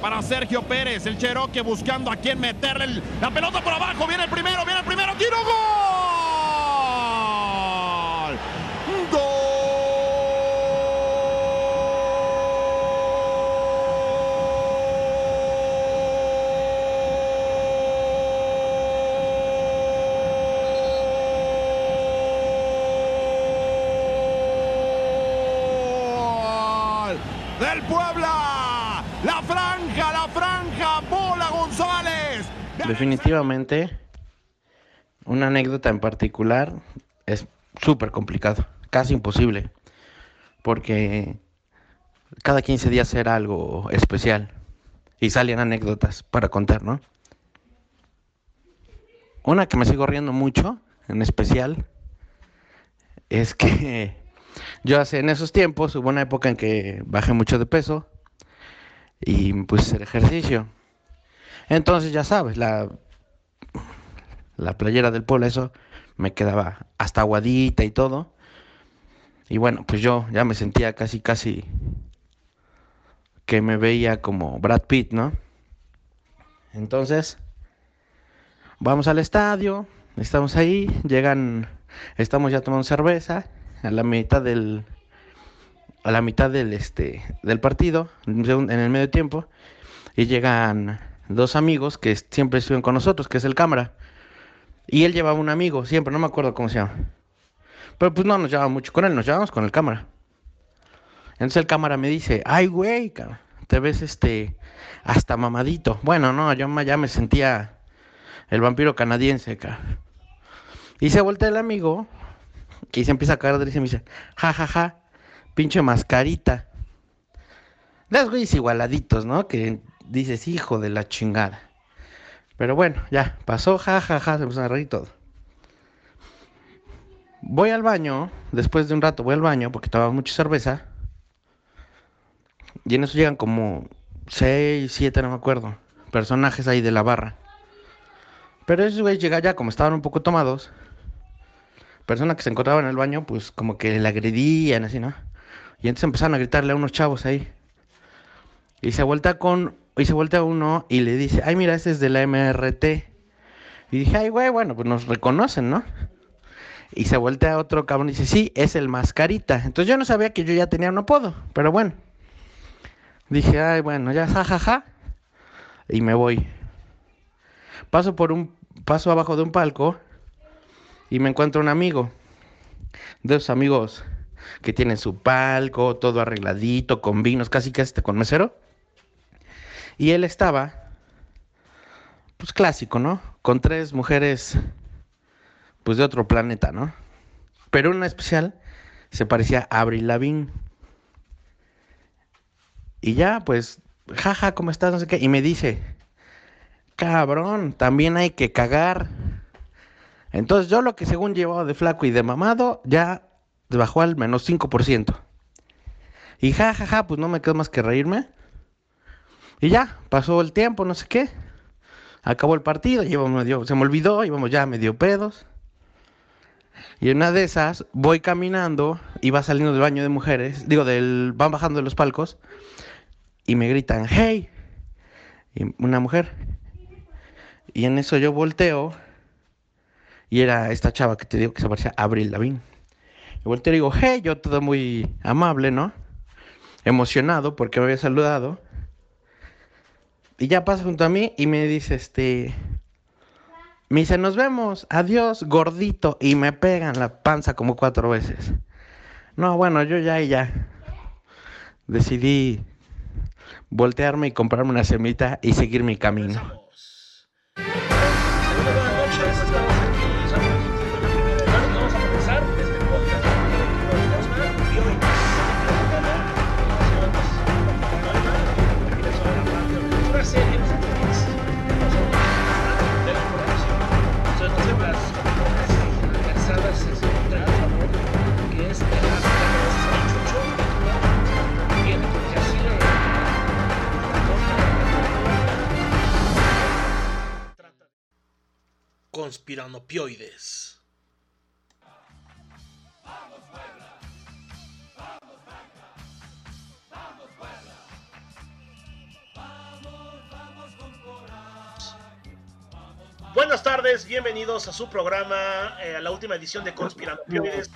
para Sergio Pérez. El Cherokee buscando a quién meterle la pelota por abajo. Viene el primero, viene el primero. Tiro gol. Gol del Puebla. La franja, la franja. Bola González. Definitivamente, una anécdota en particular es súper complicado, casi imposible, porque cada 15 días era algo especial y salían anécdotas para contar, ¿no? Una que me sigo riendo mucho, en especial, es que yo hace en esos tiempos hubo una época en que bajé mucho de peso y me puse a hacer ejercicio. Entonces ya sabes, la, la playera del pueblo, eso me quedaba hasta aguadita y todo. Y bueno, pues yo ya me sentía casi, casi que me veía como Brad Pitt, ¿no? Entonces, vamos al estadio, estamos ahí, llegan, estamos ya tomando cerveza, a la mitad del, a la mitad del, este, del partido, en el medio tiempo, y llegan dos amigos que siempre estuvieron con nosotros, que es el cámara. Y él llevaba un amigo, siempre, no me acuerdo cómo se llama. Pero pues no nos llevaba mucho con él, nos llevamos con el cámara. Entonces el cámara me dice, ay güey, te ves este, hasta mamadito. Bueno, no, yo ya me sentía el vampiro canadiense, cabrón. Y se voltea el amigo y se empieza a caer de risa y me dice, ja, ja, ja, pinche mascarita. Esos güeyes igualaditos, ¿no? Que dices, hijo de la chingada. Pero bueno, ya, pasó, ja, ja, ja, se empezó a reír todo. Voy al baño, después de un rato voy al baño porque tomaba mucha cerveza. Y en eso llegan como seis, siete, no me acuerdo, personajes ahí de la barra. Pero esos güeyes llegan ya, como estaban un poco tomados, persona que se encontraba en el baño, pues como que le agredían, así, ¿no? Y entonces empezaron a gritarle a unos chavos ahí. Y se vuelta con, y se voltea uno y le dice, ay, mira, ese es de la MRT. Y dije, ay, güey, bueno, pues nos reconocen, ¿no? Y se voltea otro cabrón y dice, sí, es el mascarita. Entonces yo no sabía que yo ya tenía un apodo, pero bueno. Dije, ay, bueno, ya, jajaja. Y me voy. Paso por un, paso abajo de un palco y me encuentro un amigo. De esos amigos que tienen su palco, todo arregladito, con vinos, casi casi con mesero. Y él estaba, pues clásico, ¿no? Con tres mujeres, pues de otro planeta, ¿no? Pero una especial se parecía a Avril Lavigne. Y ya, pues, jaja, ¿cómo estás? No sé qué. Y me dice, cabrón, también hay que cagar. Entonces yo lo que según llevaba de flaco y de mamado, ya bajó al menos 5%. Y jajaja, ja, ja, pues no me quedo más que reírme. Y ya, pasó el tiempo, no sé qué. Acabó el partido, íbamos medio, se me olvidó, íbamos ya medio pedos. Y en una de esas voy caminando y va saliendo del baño de mujeres, digo, del, van bajando de los palcos y me gritan, hey, y una mujer. Y en eso yo volteo y era esta chava que te digo que se parecía a Abril Lavín. Y volteo y digo, hey, yo todo muy amable, ¿no? Emocionado porque me había saludado. Y ya pasa junto a mí y me dice, este, me dice, nos vemos, adiós, gordito. Y me pegan la panza como cuatro veces. No, bueno, yo ya y ya. Decidí voltearme y comprarme una semita y seguir mi camino. conspiranopioides. Buenas tardes, bienvenidos a su programa, eh, a la última edición de Conspiranopioides.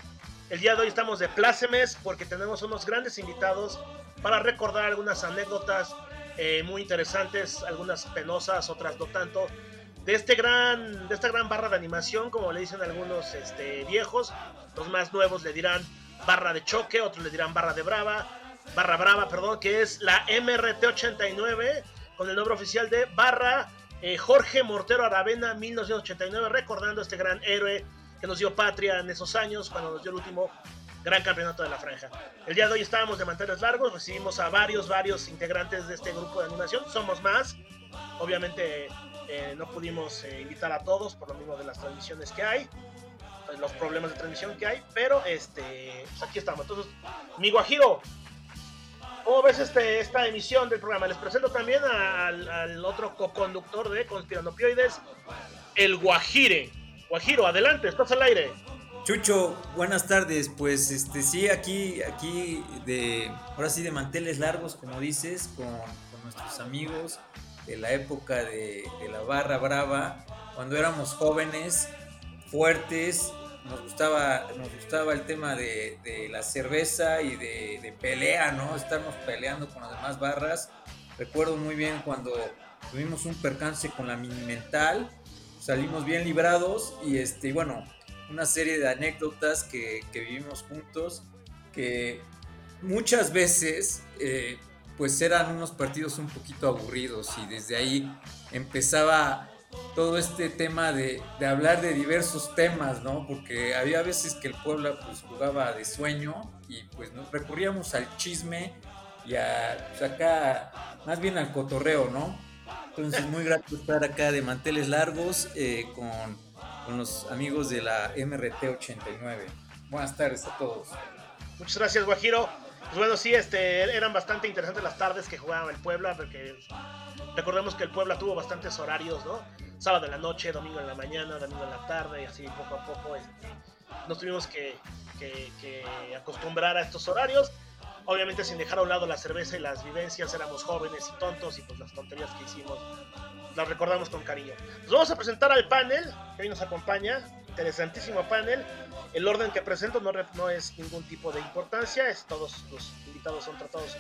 El día de hoy estamos de plácemes porque tenemos unos grandes invitados para recordar algunas anécdotas eh, muy interesantes, algunas penosas, otras no tanto, de este gran, de esta gran barra de animación, como le dicen algunos este, viejos, los más nuevos le dirán barra de choque, otros le dirán barra de brava, barra brava, perdón, que es la MRT89 con el nombre oficial de barra eh, Jorge Mortero Aravena 1989, recordando este gran héroe que nos dio patria en esos años, cuando nos dio el último gran campeonato de la franja. El día de hoy estábamos de manteles largos, recibimos a varios, varios integrantes de este grupo de animación, somos más, obviamente no pudimos eh, invitar a todos por lo mismo de las transmisiones que hay, pues, los problemas de transmisión que hay, pero este, pues, aquí estamos. Entonces, mi Guajiro, ¿cómo ves este, esta emisión del programa? Les presento también al, otro co-conductor de Conspiranopioides, el Guajire. Guajiro, adelante, estás al aire. Chucho, buenas tardes. Pues este sí, aquí, aquí de ahora sí de manteles largos, como dices, con nuestros amigos de la época de, de, la barra brava, cuando éramos jóvenes, fuertes, nos gustaba, nos gustaba el tema de, de la cerveza y de, de, pelea, ¿no? Estarnos peleando con las demás barras. Recuerdo muy bien cuando tuvimos un percance con la mini mental, salimos bien librados y este, bueno, una serie de anécdotas que, que vivimos juntos, que muchas veces eh, pues eran unos partidos un poquito aburridos y desde ahí empezaba todo este tema de, de, hablar de diversos temas, ¿no? Porque había veces que el Puebla pues jugaba de sueño y pues nos recurríamos al chisme y a pues, acá más bien al cotorreo, ¿no? Entonces muy grato estar acá de manteles largos eh, con con los amigos de la MRT89. Buenas tardes a todos. Muchas gracias, Guajiro. Pues bueno, sí, este, eran bastante interesantes las tardes que jugaba el Puebla, porque recordemos que el Puebla tuvo bastantes horarios, ¿no? Sábado en la noche, domingo en la mañana, domingo en la tarde, y así poco a poco este, nos tuvimos que, que, que acostumbrar a estos horarios obviamente sin dejar a un lado la cerveza y las vivencias, éramos jóvenes y tontos y pues las tonterías que hicimos las recordamos con cariño. Nos vamos a presentar al panel que hoy nos acompaña, interesantísimo panel. El orden que presento no, no es ningún tipo de importancia, es, todos los invitados son tratados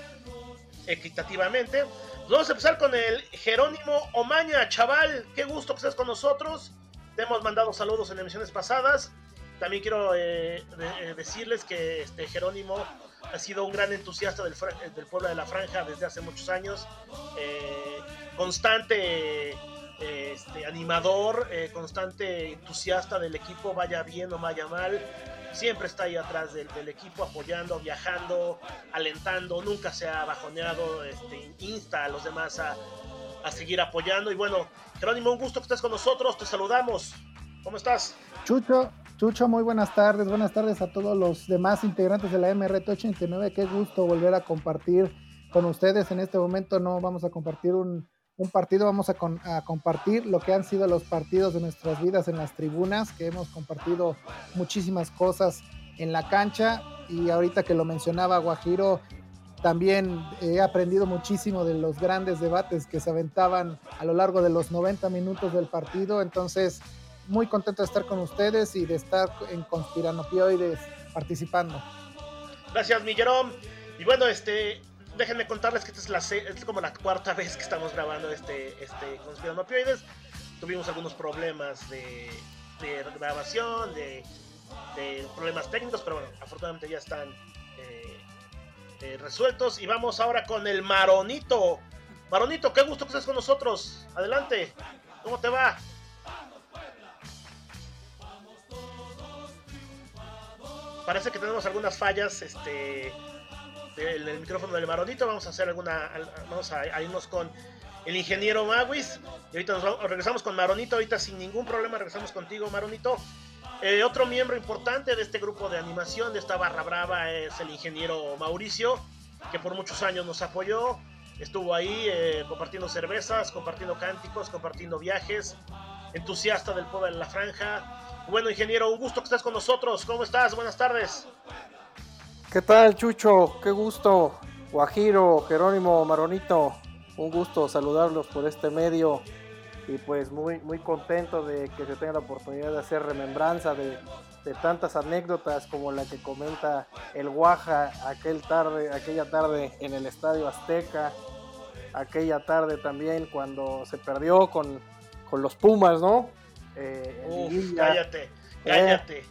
equitativamente. Vamos a empezar con el Jerónimo Omaña, chaval, qué gusto que estés con nosotros. Te hemos mandado saludos en emisiones pasadas. También quiero eh, de, decirles que este Jerónimo ha sido un gran entusiasta del, del pueblo de la franja desde hace muchos años. Eh, constante eh, este, animador, eh, constante entusiasta del equipo, vaya bien o vaya mal. Siempre está ahí atrás del, equipo, apoyando, viajando, alentando, nunca se ha bajoneado, este, insta a los demás a, a seguir apoyando. Y bueno, Jerónimo, un gusto que estés con nosotros, te saludamos. ¿Cómo estás? Chucho, Chucho, muy buenas tardes. Buenas tardes a todos los demás integrantes de la MRT89. Qué gusto volver a compartir con ustedes. En este momento no vamos a compartir un, un partido, vamos a, compartir lo que han sido los partidos de nuestras vidas en las tribunas, que hemos compartido muchísimas cosas en la cancha. Y ahorita que lo mencionaba Guajiro, también he aprendido muchísimo de los grandes debates que se aventaban a lo largo de los 90 minutos del partido. Entonces, muy contento de estar con ustedes y de estar en Conspiranopioides participando. Gracias, Millerón. Y bueno, este, déjenme contarles que esta es, la, es como la cuarta vez que estamos grabando este, este Conspiranopioides. Tuvimos algunos problemas de, de grabación, de, de, problemas técnicos, pero bueno, afortunadamente ya están eh, eh, resueltos. Y vamos ahora con el Maronito. Maronito, qué gusto que estés con nosotros. Adelante. ¿Cómo te va? parece que tenemos algunas fallas este, del micrófono del Maronito. Vamos a hacer alguna. Vamos a, a irnos con el ingeniero Maguis. Y ahorita nos vamos, regresamos con Maronito. Ahorita sin ningún problema regresamos contigo, Maronito. Eh, otro miembro importante de este grupo de animación, de esta barra brava, es el ingeniero Mauricio, que por muchos años nos apoyó. Estuvo ahí eh, compartiendo cervezas, compartiendo cánticos, compartiendo viajes. Entusiasta del pueblo de la franja bueno, ingeniero, un gusto que estés con nosotros. ¿Cómo estás? Buenas tardes. ¿Qué tal, Chucho? Qué gusto. Guajiro, Jerónimo, Maronito, un gusto saludarlos por este medio. y pues muy, muy contento de que se tenga la oportunidad de hacer remembranza de, de tantas anécdotas como la que comenta el Guaja aquel tarde, aquella tarde en el Estadio Azteca, aquella tarde también cuando se perdió con, con los Pumas, ¿no? Eh, Uf, cállate, eh, cállate.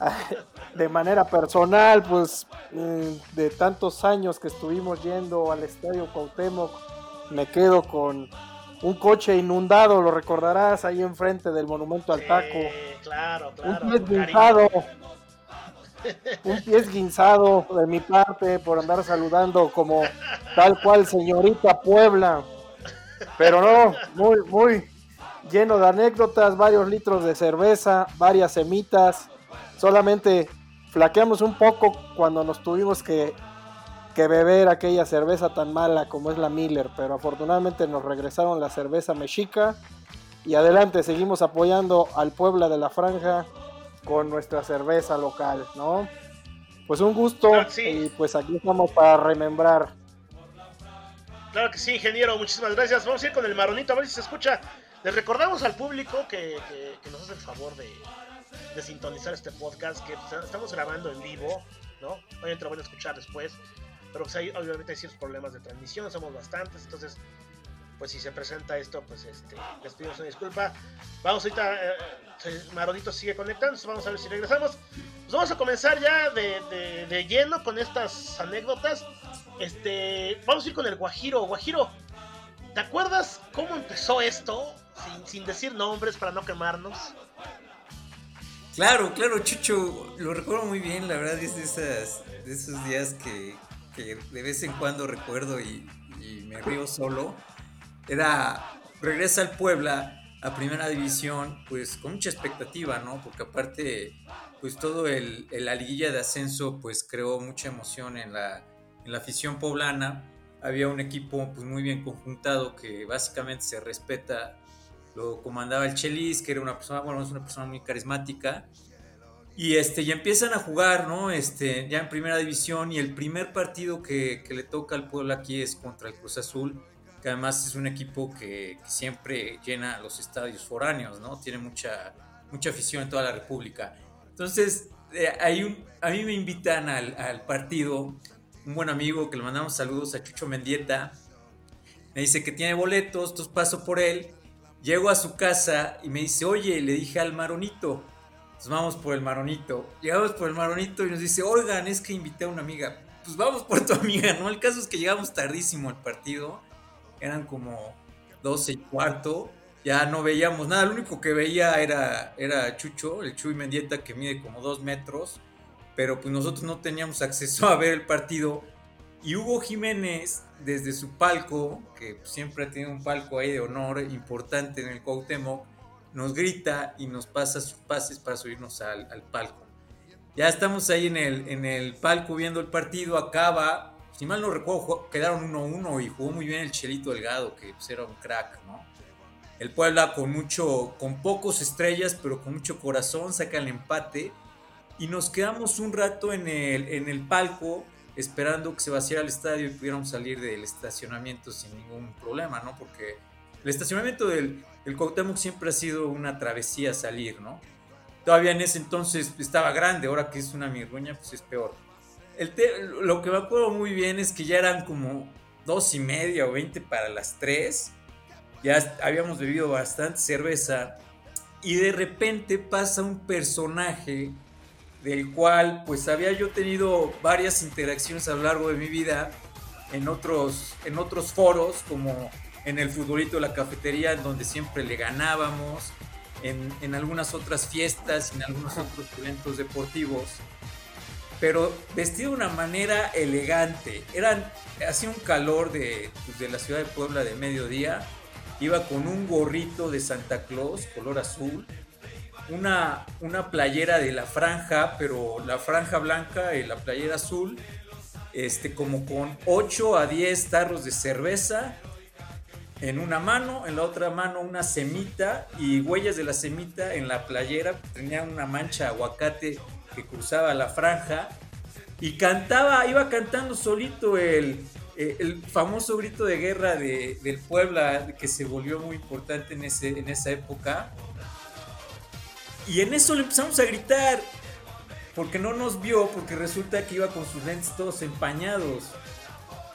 de manera personal, pues mm, de tantos años que estuvimos yendo al Estadio Cuauhtémoc, me quedo con un coche inundado, lo recordarás, ahí enfrente del Monumento al Taco. claro, claro. Un pie un pie guinzado de mi parte por andar saludando como tal cual señorita Puebla. Pero no, muy, muy lleno de anécdotas, varios litros de cerveza, varias semitas. Solamente flaqueamos un poco cuando nos tuvimos que que beber aquella cerveza tan mala como es la Miller, pero afortunadamente nos regresaron la cerveza mexica y adelante seguimos apoyando al Puebla de la Franja con nuestra cerveza local, ¿no? Pues un gusto y pues aquí estamos para remembrar. Claro que sí, ingeniero, muchísimas gracias. Vamos a ir con el maronito a ver si se escucha. Les recordamos al público que, nos hace el favor de, de sintonizar este podcast, que estamos grabando en vivo, ¿no? Obviamente lo van a escuchar después. Pero pues hay, obviamente hay ciertos problemas de transmisión, somos bastantes, entonces pues si se presenta esto, pues este, les pedimos una disculpa. Vamos ahorita, eh, Marodito sigue conectando, vamos a ver si regresamos. Pues vamos a comenzar ya de, de, lleno con estas anécdotas. Este, vamos a ir con el Guajiro. Guajiro, ¿te acuerdas cómo empezó esto? Sin, sin decir nombres para no quemarnos. Claro, claro, Chucho, lo recuerdo muy bien, la verdad es de, esas, de esos días que, de vez en cuando recuerdo y, me río solo, era regresa al Puebla a primera división, pues con mucha expectativa, ¿no? Porque aparte, pues todo el, la liguilla de ascenso, pues creó mucha emoción en la, en la afición poblana. Había un equipo pues muy bien conjuntado que básicamente se respeta. Lo comandaba el Chelis, que era una persona, bueno, es una persona muy carismática y este, ya empiezan a jugar, ¿no? Este, ya en primera división. Y el primer partido que, le toca al pueblo aquí es contra el Cruz Azul, que además es un equipo que, siempre llena los estadios foráneos, ¿no? Tiene mucha, mucha afición en toda la República. Entonces, eh, hay un, a mí me invitan al, partido un buen amigo que le mandamos saludos a Chucho Mendieta. Me dice que tiene boletos, entonces paso por él. Llego a su casa y me dice, oye, le dije al Maronito, pues vamos por el maronito. Llegamos por el maronito y nos dice, oigan, es que invité a una amiga. Pues vamos por tu amiga, ¿no? El caso es que llegamos tardísimo al partido. Eran como 12 y cuarto. Ya no veíamos nada. Lo único que veía era, era Chucho, el Chuy Mendieta, que mide como dos metros. Pero pues nosotros no teníamos acceso a ver el partido. Y Hugo Jiménez, desde su palco, que siempre tenido un palco ahí de honor importante en el Cuauhtémoc, nos grita y nos pasa sus pases para subirnos al, palco. Ya estamos ahí en el, en el palco viendo el partido, acaba, si mal no recuerdo, quedaron 1-1 y jugó muy bien el Chelito Delgado, que pues, era un crack, ¿no? El Puebla con mucho, con pocos estrellas, pero con mucho corazón, saca el empate y nos quedamos un rato en el, en el palco esperando que se vaciara el estadio y pudiéramos salir del estacionamiento sin ningún problema, ¿no? Porque el estacionamiento del, el Cuauhtémoc siempre ha sido una travesía salir, ¿no? Todavía en ese entonces estaba grande, ahora que es una mirruña, pues es peor. El lo que me acuerdo muy bien es que ya eran como dos y media o veinte para las tres. Ya habíamos bebido bastante cerveza. Y de repente pasa un personaje del cual pues había yo tenido varias interacciones a lo largo de mi vida en otros, en otros foros como en el futbolito de la cafetería, donde siempre le ganábamos, en, en, algunas otras fiestas, en algunos otros eventos deportivos, pero vestido de una manera elegante. Eran, hacía un calor de, pues, de la ciudad de Puebla de mediodía, iba con un gorrito de Santa Claus, color azul, una, una playera de la franja, pero la franja blanca y la playera azul, este, como con 8 a 10 tarros de cerveza en una mano, en la otra mano una semita y huellas de la semita en la playera. Tenía una mancha de aguacate que cruzaba la franja y cantaba, iba cantando solito el, eh, el famoso grito de guerra de, del Puebla que se volvió muy importante en, ese, en esa época. Y en eso le empezamos a gritar, porque no nos vio, porque resulta que iba con sus lentes todos empañados.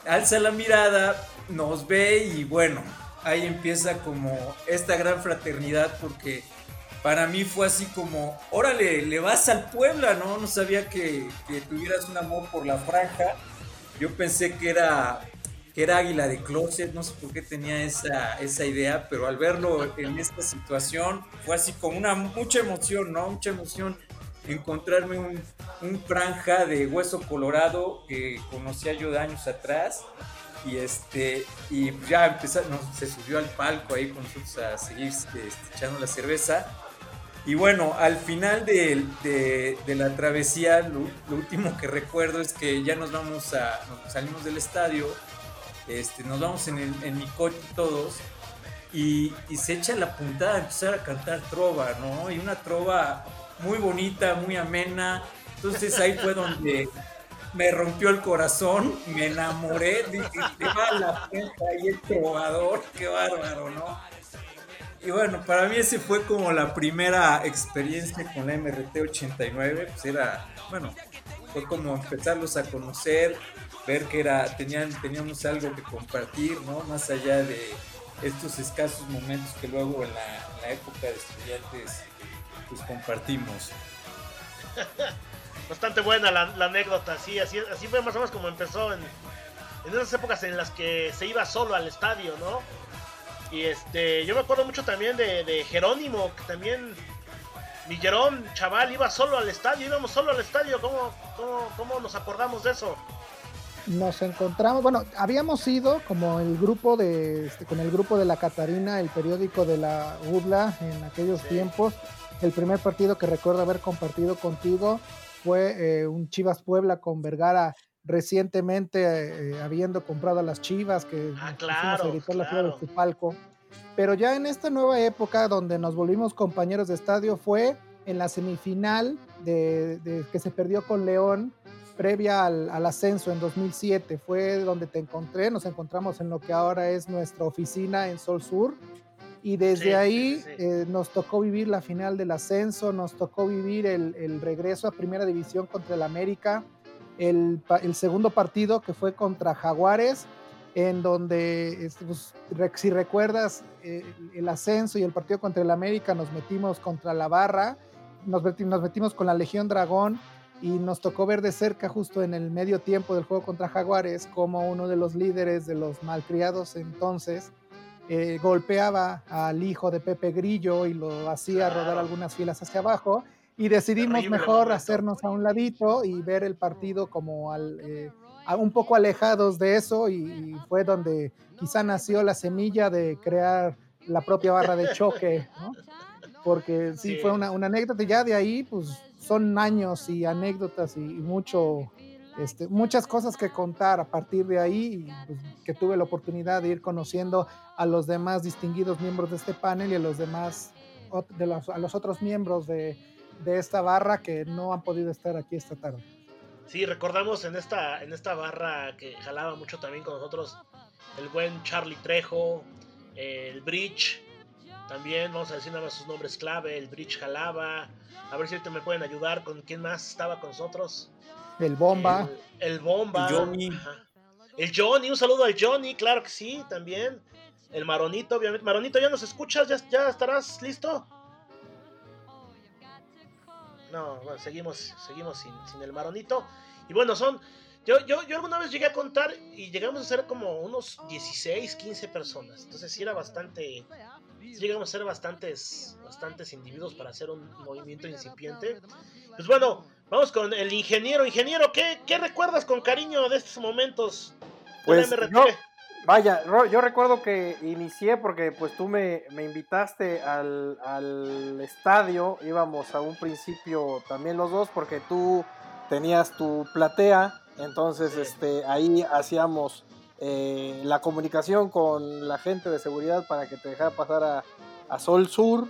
Alza la mirada, nos ve y bueno, ahí empieza como esta gran fraternidad porque para mí fue así como, órale, le vas al Puebla, ¿no? No sabía que, que tuvieras un amor por la franja. Yo pensé que era, que era Águila de Closet, no sé por qué tenía esa, esa idea, pero al verlo en esta situación fue así como una mucha emoción, ¿no? Mucha emoción encontrarme un, un franja de hueso colorado que conocía yo de años atrás y este y ya empezó, se subió al palco ahí con nosotros a seguir este, echando la cerveza y bueno, al final de, de, de la travesía, lo, lo, último que recuerdo es que ya nos vamos a, nos salimos del estadio, este, nos vamos en, el, en mi coche todos, y, se echa la puntada a empezar a cantar trova, ¿no? Y una trova muy bonita, muy amena. Entonces ahí fue donde me rompió el corazón, me enamoré, dije, te va el trovador, qué bárbaro, ¿no? Y bueno, para mí ese fue como la primera experiencia con la MRT 89, pues era, bueno, fue como empezarlos a conocer, ver que era, tenían, teníamos algo que compartir, ¿no? Más allá de estos escasos momentos que luego en la, época de estudiantes pues compartimos. Bastante buena la, la, anécdota, sí, así, así fue más o menos como empezó en, en esas épocas en las que se iba solo al estadio, ¿no? Y este, yo me acuerdo mucho también de, Jerónimo, que también Villerón, chaval, iba solo al estadio, íbamos solo al estadio, ¿cómo, cómo, cómo nos acordamos de eso? Nos encontramos, bueno, habíamos ido como el grupo de, este, con el grupo de la Catarina, el periódico de la UDLA en aquellos sí. tiempos. El primer partido que recuerdo haber compartido contigo fue eh, un Chivas Puebla con Vergara recientemente eh, habiendo comprado a las Chivas, que ah, claro, a claro. la flor de palco. Pero ya en esta nueva época donde nos volvimos compañeros de estadio fue en la semifinal de, de que se perdió con León previa al, al, ascenso en 2007. Fue donde te encontré, nos encontramos en lo que ahora es nuestra oficina en Sol Sur. Y desde sí, ahí sí, sí. Eh, nos tocó vivir la final del ascenso, nos tocó vivir el, el regreso a Primera División contra el América, el, el, segundo partido que fue contra Jaguares, en donde, pues, si recuerdas, eh, el ascenso y el partido contra el América nos metimos contra la barra, nos, nos metimos con la Legión Dragón y nos tocó ver de cerca justo en el medio tiempo del juego contra Jaguares como uno de los líderes de los malcriados entonces eh, golpeaba al hijo de Pepe Grillo y lo hacía rodar algunas filas hacia abajo y decidimos mejor hacernos a un ladito y ver el partido como al, eh, un poco alejados de eso y, y, fue donde quizá nació la semilla de crear la propia barra de choque, ¿no? porque sí, sí. fue una, una, anécdota y ya de ahí pues son años y anécdotas y, mucho, este, muchas cosas que contar a partir de ahí, pues, que tuve la oportunidad de ir conociendo a los demás distinguidos miembros de este panel y a los demás, de los, a los otros miembros de, de esta barra que no han podido estar aquí esta tarde. Sí, recordamos en esta, en esta barra que jalaba mucho también con nosotros el buen Charlie Trejo, el Bridge, también vamos a decir nada más sus nombres clave, el Bridge jalaba, a ver si ahorita me pueden ayudar con quién más estaba con nosotros. El Bomba. El, el Bomba. El Johnny. Ajá. El Johnny, un saludo al Johnny, claro que sí, también. El Maronito, obviamente. Maronito, ¿ya nos escuchas? ¿Ya, ya estarás listo? No, bueno, seguimos, seguimos sin, sin el Maronito. Y bueno, son. Yo, yo, yo alguna vez llegué a contar y llegamos a ser como unos 16, 15 personas. Entonces sí era bastante. Sí llegamos a ser bastantes, bastantes individuos para hacer un movimiento incipiente. Pues bueno, vamos con el ingeniero. Ingeniero, ¿qué, qué recuerdas con cariño de estos momentos? Pues yo, vaya, yo recuerdo que inicié porque pues tú me, me invitaste al, al estadio. Íbamos a un principio también los dos porque tú tenías tu platea entonces, sí. este, ahí hacíamos eh, la comunicación con la gente de seguridad para que te dejara pasar a, a Sol Sur.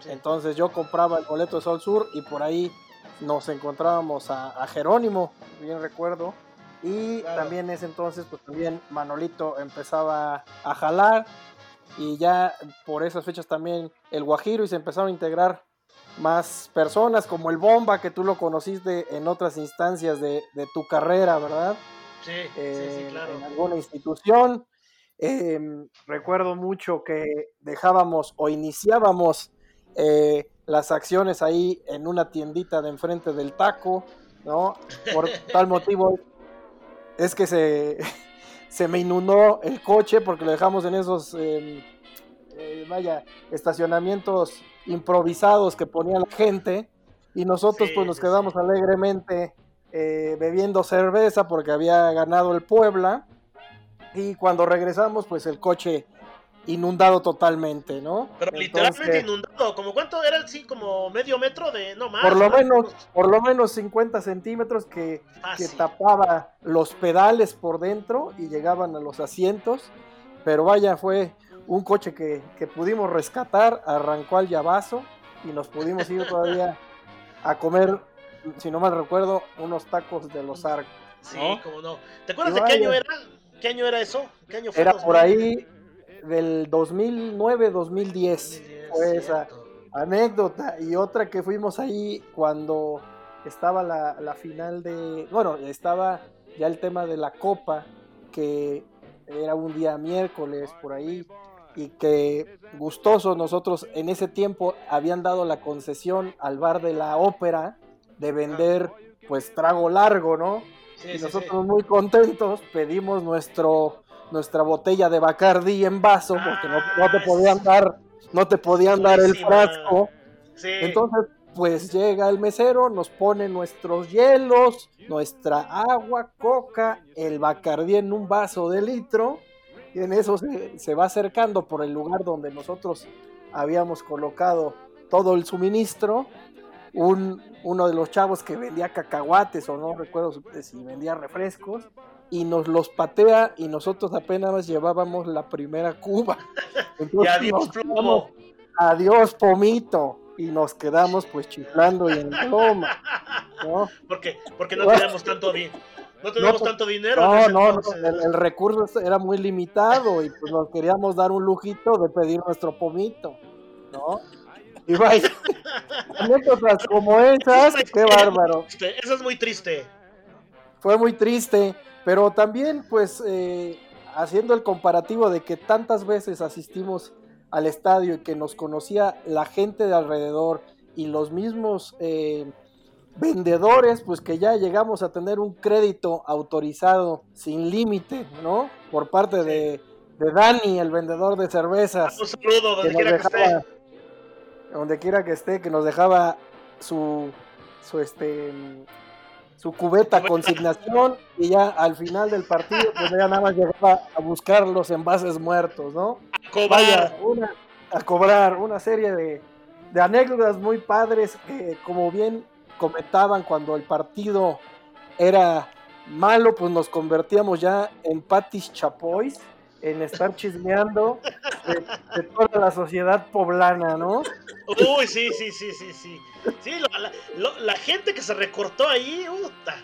Sí. Entonces yo compraba el boleto de Sol Sur y por ahí nos encontrábamos a, a Jerónimo, bien recuerdo. Y también en ese entonces, pues también Manolito empezaba a jalar. Y ya por esas fechas también el Guajiro y se empezaron a integrar más personas como el Bomba, que tú lo conociste en otras instancias de, tu carrera, ¿verdad? Sí, sí, sí, Eh, claro. En alguna institución. Em, recuerdo mucho que dejábamos o iniciábamos eh, las acciones ahí en una tiendita de enfrente del taco, ¿no? Por tal motivo es que se, se me inundó el coche porque lo dejamos en esos, em, eh, vaya, estacionamientos improvisados que ponía la gente y nosotros Sí, pues nos quedamos alegremente eh, bebiendo cerveza porque había ganado el Puebla y cuando regresamos pues el coche inundado totalmente, ¿no? Pero Entonces, literalmente inundado. ¿Como cuánto era? Sí, como medio metro de. No más. por lo ¿no? menos, por lo menos 50 centímetros que, que Fácil. tapaba los pedales por dentro y llegaban a los asientos. Pero vaya, fue un coche que, que pudimos rescatar, arrancó al llavazo y nos pudimos ir todavía a comer, si no mal recuerdo, unos tacos de los arcos. Sí, ¿no? como no. ¿Te acuerdas de qué año era? ¿Qué año era eso? ¿Qué año fue? Era por 2000? ahí del 2009-2010. 2010, Fue esa anécdota. Y otra que fuimos ahí cuando estaba la, la final de. Bueno, estaba ya el tema de la copa, que era un día miércoles por ahí. Y que gustosos nosotros en ese tiempo habían dado la concesión al bar de la ópera de vender pues trago largo, ¿no? Sí, y sí. nosotros muy contentos pedimos nuestro nuestra botella de Bacardi en vaso porque no, no te podían dar no te podían dar el frasco entonces pues llega el mesero nos pone nuestros hielos nuestra agua coca el Bacardi en un vaso de litro y en eso se, se va acercando por el lugar donde nosotros habíamos colocado todo el suministro un, uno de los chavos que vendía cacahuates o no recuerdo si- vendía refrescos y nos los patea y nosotros apenas llevábamos la primera cuba. y Entonces adiós, nos plomo. adiós pomito y nos quedamos pues chiflando y en broma, ¿no? Porque, porque no Bueno. teníamos tanto dinero. No tenemos pues, tanto dinero. No, no, el, el recurso era muy limitado y pues nos queríamos dar un lujito de pedir nuestro pomito, ¿no? Y vaya, anécdotas como esas, qué bárbaro. Eso es muy triste. Fue muy triste, pero también pues eh, haciendo el comparativo de que tantas veces asistimos al estadio y que nos conocía la gente de alrededor y los mismos eh, vendedores, pues que ya llegamos a tener un crédito autorizado sin límite, ¿no? Por parte de, de Dani, el vendedor de cervezas Un saludo que donde nos quiera que esté. Donde quiera que esté, que nos dejaba su, su este su cubeta consignación y ya al final del partido pues ya nada más llegaba a buscar los envases muertos, ¿no? Cobrar. Vaya, una, a cobrar una serie de, de anécdotas muy padres que como bien comentaban cuando el partido era malo, pues nos convertíamos ya en patis chapois, en estar chismeando de, de toda la sociedad poblana, ¿no? Uy, sí, sí, sí, sí, sí. Sí, la, la- lo- la gente que se recortó ahí, puta.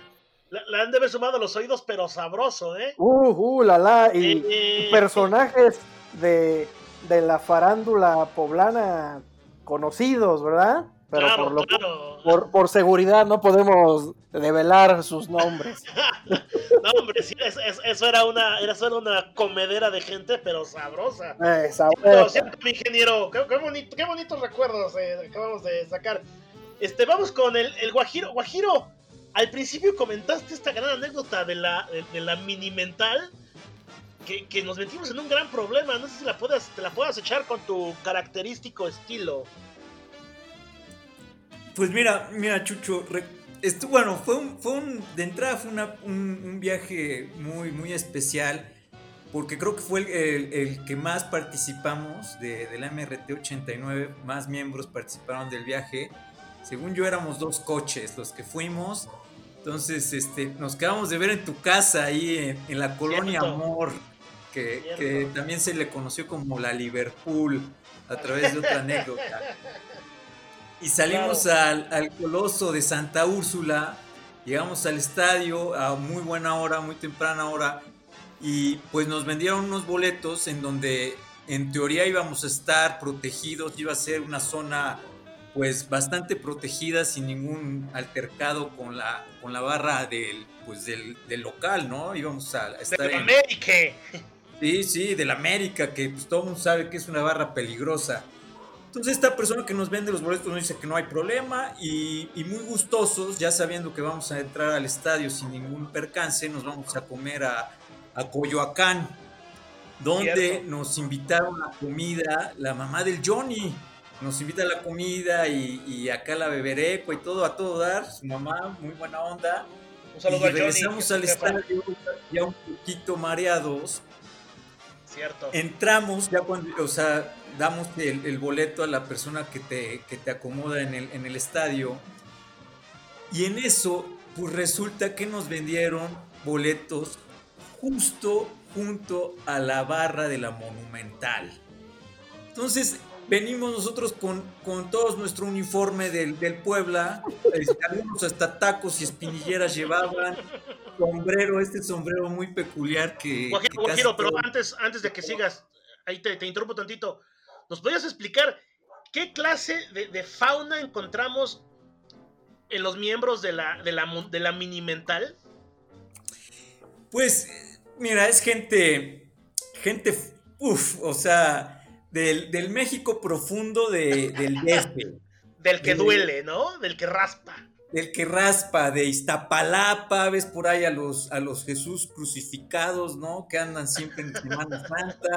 La, la han de haber sumado los oídos, pero sabroso, ¿eh? Uh, uh, la la, y, Eh, y personajes de, de la farándula poblana conocidos, ¿verdad? Pero claro, por, lo, claro. por, por seguridad no podemos develar sus nombres. No, hombre, sí, es- es- eso era una, era solo una comedera de gente, pero sabrosa. Eh, Lo sabrosa. siento, mi ingeniero. Qué, qué bonito, qué bonitos recuerdos eh, acabamos de sacar. Este, vamos con el, el Guajiro. Guajiro, al principio comentaste esta gran anécdota de la, de, de la mini mental. Que, que nos metimos en un gran problema. No sé si la puedas, te la puedas echar con tu característico estilo. Pues mira, mira, Chucho, re- estu- bueno, fue un, fue un, de entrada fue una- un, un viaje muy, muy especial, porque creo que fue el, el- el que más participamos de, de la MRT 89, más miembros participaron del viaje. Según yo éramos dos coches los que fuimos, entonces este, nos quedamos de ver en tu casa ahí en, en la colonia Cierto. Amor, que, que también se le conoció como la Liverpool a través de otra anécdota. Y salimos al, al coloso de Santa Úrsula llegamos al estadio a muy buena hora, muy temprana hora, y pues nos vendieron unos boletos en donde en teoría íbamos a estar protegidos, iba a ser una zona pues bastante protegida sin ningún altercado con la, con la barra del, pues del, del local, ¿no? Íbamos a estar De en... América. Sí, sí, del América, que pues todo el mundo sabe que es una barra peligrosa. Entonces esta persona que nos vende los boletos nos dice que no hay problema y, y muy gustosos, ya sabiendo que vamos a entrar al estadio sin ningún percance, nos vamos a comer a, a Coyoacán, donde Cierto. nos invitaron a comida la mamá del Johnny. Nos invita a la comida y, y acá la bebereco y todo a todo dar. Su mamá, muy buena onda. Un Y saludo Johnny. regresamos al estadio ya un poquito mareados. Cierto. Entramos, ya cuando, o sea, damos el, el boleto a la persona que te, que te acomoda en el, en el estadio. Y en eso, pues resulta que nos vendieron boletos justo junto a la barra de la Monumental. Entonces, venimos nosotros con, con todo nuestro uniforme del, del Puebla, algunos hasta tacos y espinilleras llevaban, sombrero, este sombrero muy peculiar que... Guajiro, que Guajiro, pero todo- antes, antes de que sigas, ahí te, te interrumpo tantito. ¿Nos podrías explicar qué clase de, de fauna encontramos en los miembros de la, de la, de la mini mental? Pues, mira, es gente, gente, uff, o sea, del, del México profundo de- del DF, Del que duele, ¿no? Del que raspa. del que raspa, de Iztapalapa, ves por ahí a los, a los Jesús crucificados, ¿no? Que andan siempre en Semana Santa,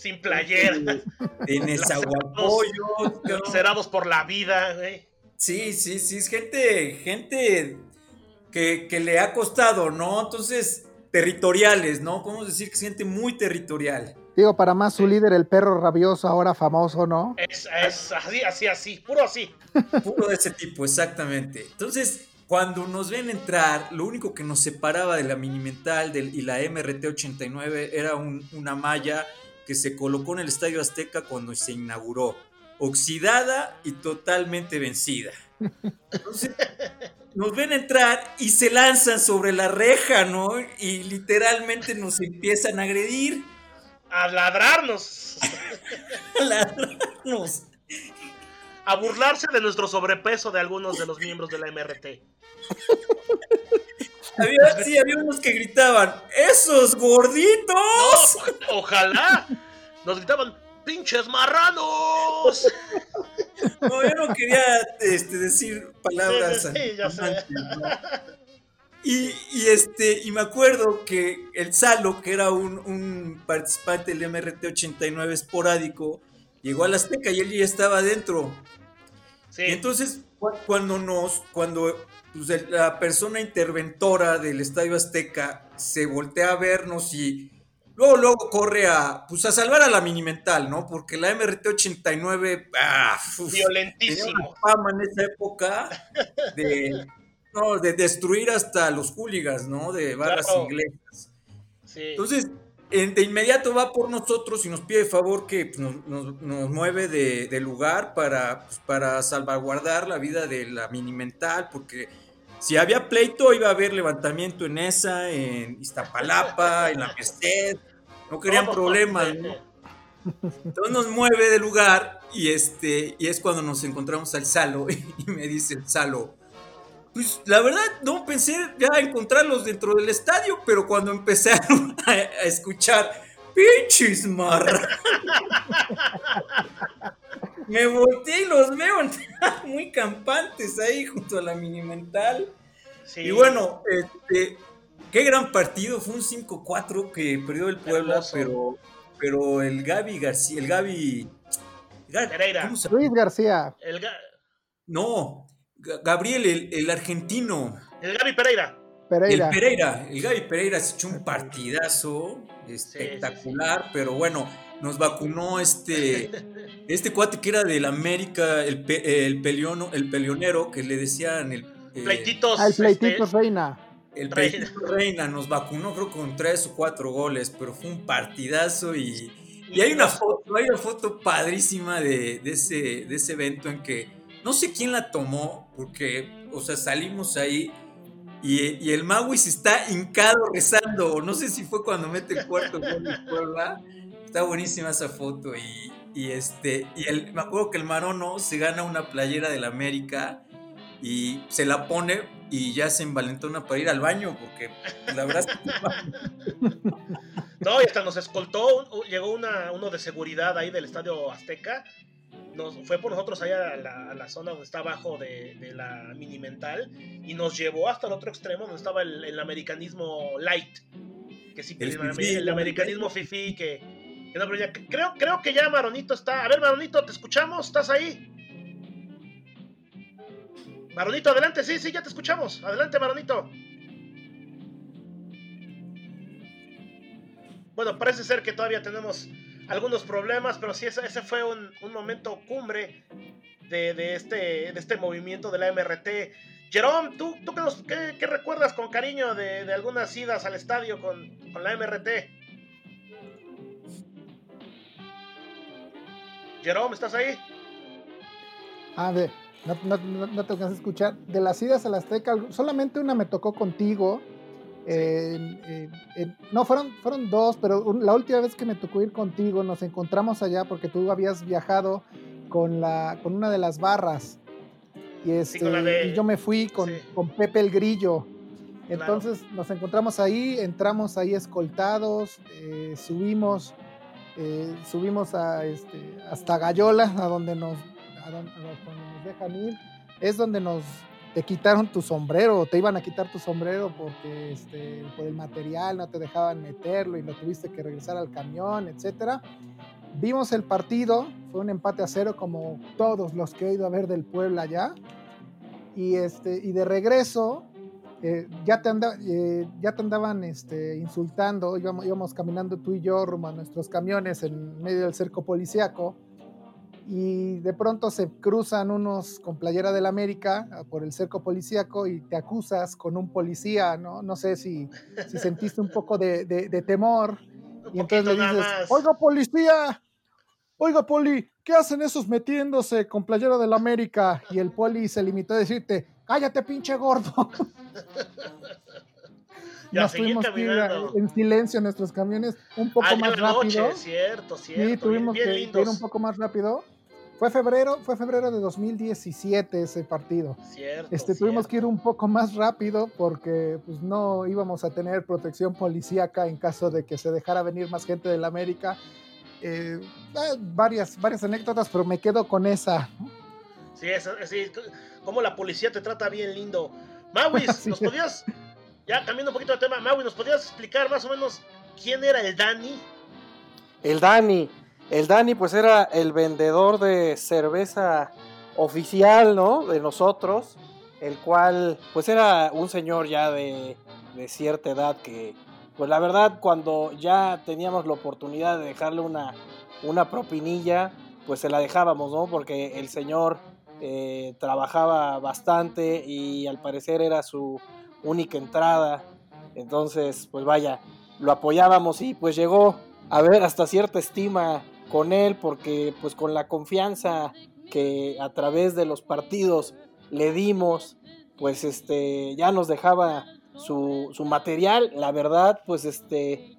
Sin playera. de, de Nezahualcóyotl, ¿no? Cerados por la vida, güey. Sí, sí, sí, es gente, gente que, que le ha costado, ¿no? Entonces, territoriales, ¿no? Podemos decir que es gente muy territorial. Digo, para más su líder, el perro rabioso, ahora famoso, ¿no? Es, es así, así, así, puro así. Puro de ese tipo, exactamente. Entonces, cuando nos ven entrar, lo único que nos separaba de la Minimental del, y la MRT-89 era un- una malla que se colocó en el Estadio Azteca cuando se inauguró. Oxidada y totalmente vencida. Entonces, nos ven entrar y se lanzan sobre la reja, ¿no? Y literalmente nos empiezan a agredir, A ladrarnos. a ladrarnos. A burlarse de nuestro sobrepeso de algunos de los miembros de la MRT. Había, sí, había unos que gritaban, ¡esos gorditos! No, ojalá. Nos gritaban, ¡pinches marranos! No, yo no quería este, decir palabras. Sí, ya sé. Y, y, este, y me acuerdo que el Salo, que era un, un participante del MRT-89 esporádico, llegó a la Azteca y él ya estaba adentro. Sí, Y entonces, cuando nos, cuando pues, la persona interventora del Estadio Azteca se voltea a vernos y luego, luego corre a, pues, a salvar a la Minimental, ¿no? Porque la MRT-89, ah, violentísimo. fama en esa época de, no, de destruir hasta los hooligans, ¿no? De barras Claro. inglesas. Sí. Entonces, en- de inmediato va por nosotros y nos pide favor que pues, nos, nos- nos mueve de, de lugar para, pues, para salvaguardar la vida de la minimental, porque si había pleito iba a haber levantamiento en esa, en Iztapalapa, en la Merced, no querían problemas, ¿no? Entonces nos mueve de lugar y este y es cuando nos encontramos al Salo y me dice el Salo, pues la verdad no pensé ya encontrarlos dentro del estadio, pero cuando empezaron a, a escuchar pinches marra, me volteé y los veo muy campantes ahí junto a la minimental. Sí. Y bueno, este, qué gran partido, fue un 5-4 que perdió el Puebla, Hermoso. pero, pero el Gaby García, el Gaby... Ga- Pereira. Luis García, el, Ga- No, Gabriel, el, el argentino, el Gaby Pereira. Pereira. el Pereira, el Gaby Pereira se echó un partidazo espectacular, pero bueno, nos vacunó este, este cuate que era del América, el, pe- el, peliono, el pelionero, que le decían el... eh, Pleititos. Al pleitito este, reina. El Reina. Peitito Reina nos vacunó creo con tres o cuatro goles, pero fue un partidazo y, y hay una foto, hay una foto padrísima de, de ese, de ese evento en que no sé quién la tomó, porque, o sea, salimos ahí y, el Mawis está hincado rezando. No sé si fue cuando mete el cuarto gol de Puebla. Está buenísima esa foto. Y, este, y el, me acuerdo que el Marono se gana una playera del América y se la pone y ya se envalentona para ir al baño, porque la verdad. No, y hasta nos escoltó, llegó uno de seguridad ahí del Estadio Azteca, nos, fue por nosotros allá a la, zona donde está abajo de, la Minimental y nos llevó hasta el otro extremo donde estaba el, americanismo light, que sí, el, americanismo fifi, que, creo, creo que ya Maronito está, a ver Maronito, ¿te escuchamos? ¿Estás ahí? Maronito, adelante, sí, sí, ya te escuchamos. Adelante, Maronito. Bueno, parece ser que todavía tenemos algunos problemas, pero sí, ese, fue un, momento cumbre de, este, de este movimiento de la MRT. Jerome, ¿tú, tú qué, recuerdas con cariño de, algunas idas al estadio con, la MRT? Jerome, ¿estás ahí? A ver, no, no, no, te alcanzas a escuchar. De las idas a la Azteca, solamente una me tocó contigo. No, fueron, fueron dos, pero la última vez que me tocó ir contigo nos encontramos allá porque tú habías viajado con, la, con una de las barras. Y, este, yo me fui con, con Pepe el Grillo. Entonces nos encontramos ahí, entramos ahí escoltados, eh, subimos, eh, subimos a, este, hasta Gallola, a donde nos, a donde nos dejan ir, es donde nos te quitaron tu sombrero, te iban a quitar tu sombrero porque este, por el material no te dejaban meterlo y lo tuviste que regresar al camión, etcétera. Vimos el partido, fue un empate a cero como todos los que he ido a ver del Puebla allá. Y, este, y de regreso, eh, ya, te anda, eh, ya te andaban este, insultando, íbamos, íbamos caminando tú y yo rumbo a nuestros camiones en medio del cerco policiaco y de pronto se cruzan unos con playera del América por el cerco policíaco y te acusas con un policía, ¿no? No sé si, si sentiste un poco de, de, temor. y entonces le dices, oiga policía, oiga poli, ¿qué hacen esos metiéndose con playera del América? Y el poli se limitó a decirte, cállate pinche gordo. Ya Nos tuvimos que ir en silencio en nuestros camiones un poco más rápido. cierto, cierto. Sí, tuvimos que ir un poco más rápido fue febrero, fue febrero de 2017 ese partido. Cierto, este, Tuvimos que ir un poco más rápido porque pues, no íbamos a tener protección policíaca en caso de que se dejara venir más gente de la América. Eh, eh, varias, varias anécdotas, pero me quedo con esa. Sí, es, sí, como la policía te trata bien lindo. Mawis, ¿nos podías, ya cambiando un poquito de tema, Mawis, ¿nos podías explicar más o menos quién era el Dani? El Dani, el Dani pues era el vendedor de cerveza oficial, ¿no? De nosotros, el cual pues era un señor ya de, cierta edad que pues la verdad cuando ya teníamos la oportunidad de dejarle una, una propinilla, pues se la dejábamos, ¿no? Porque el señor eh, trabajaba bastante y al parecer era su única entrada. Entonces, pues vaya, lo apoyábamos y pues llegó a ver hasta cierta estima con él porque pues con la confianza que a través de los partidos le dimos, pues este ya nos dejaba su, su material, la verdad, pues este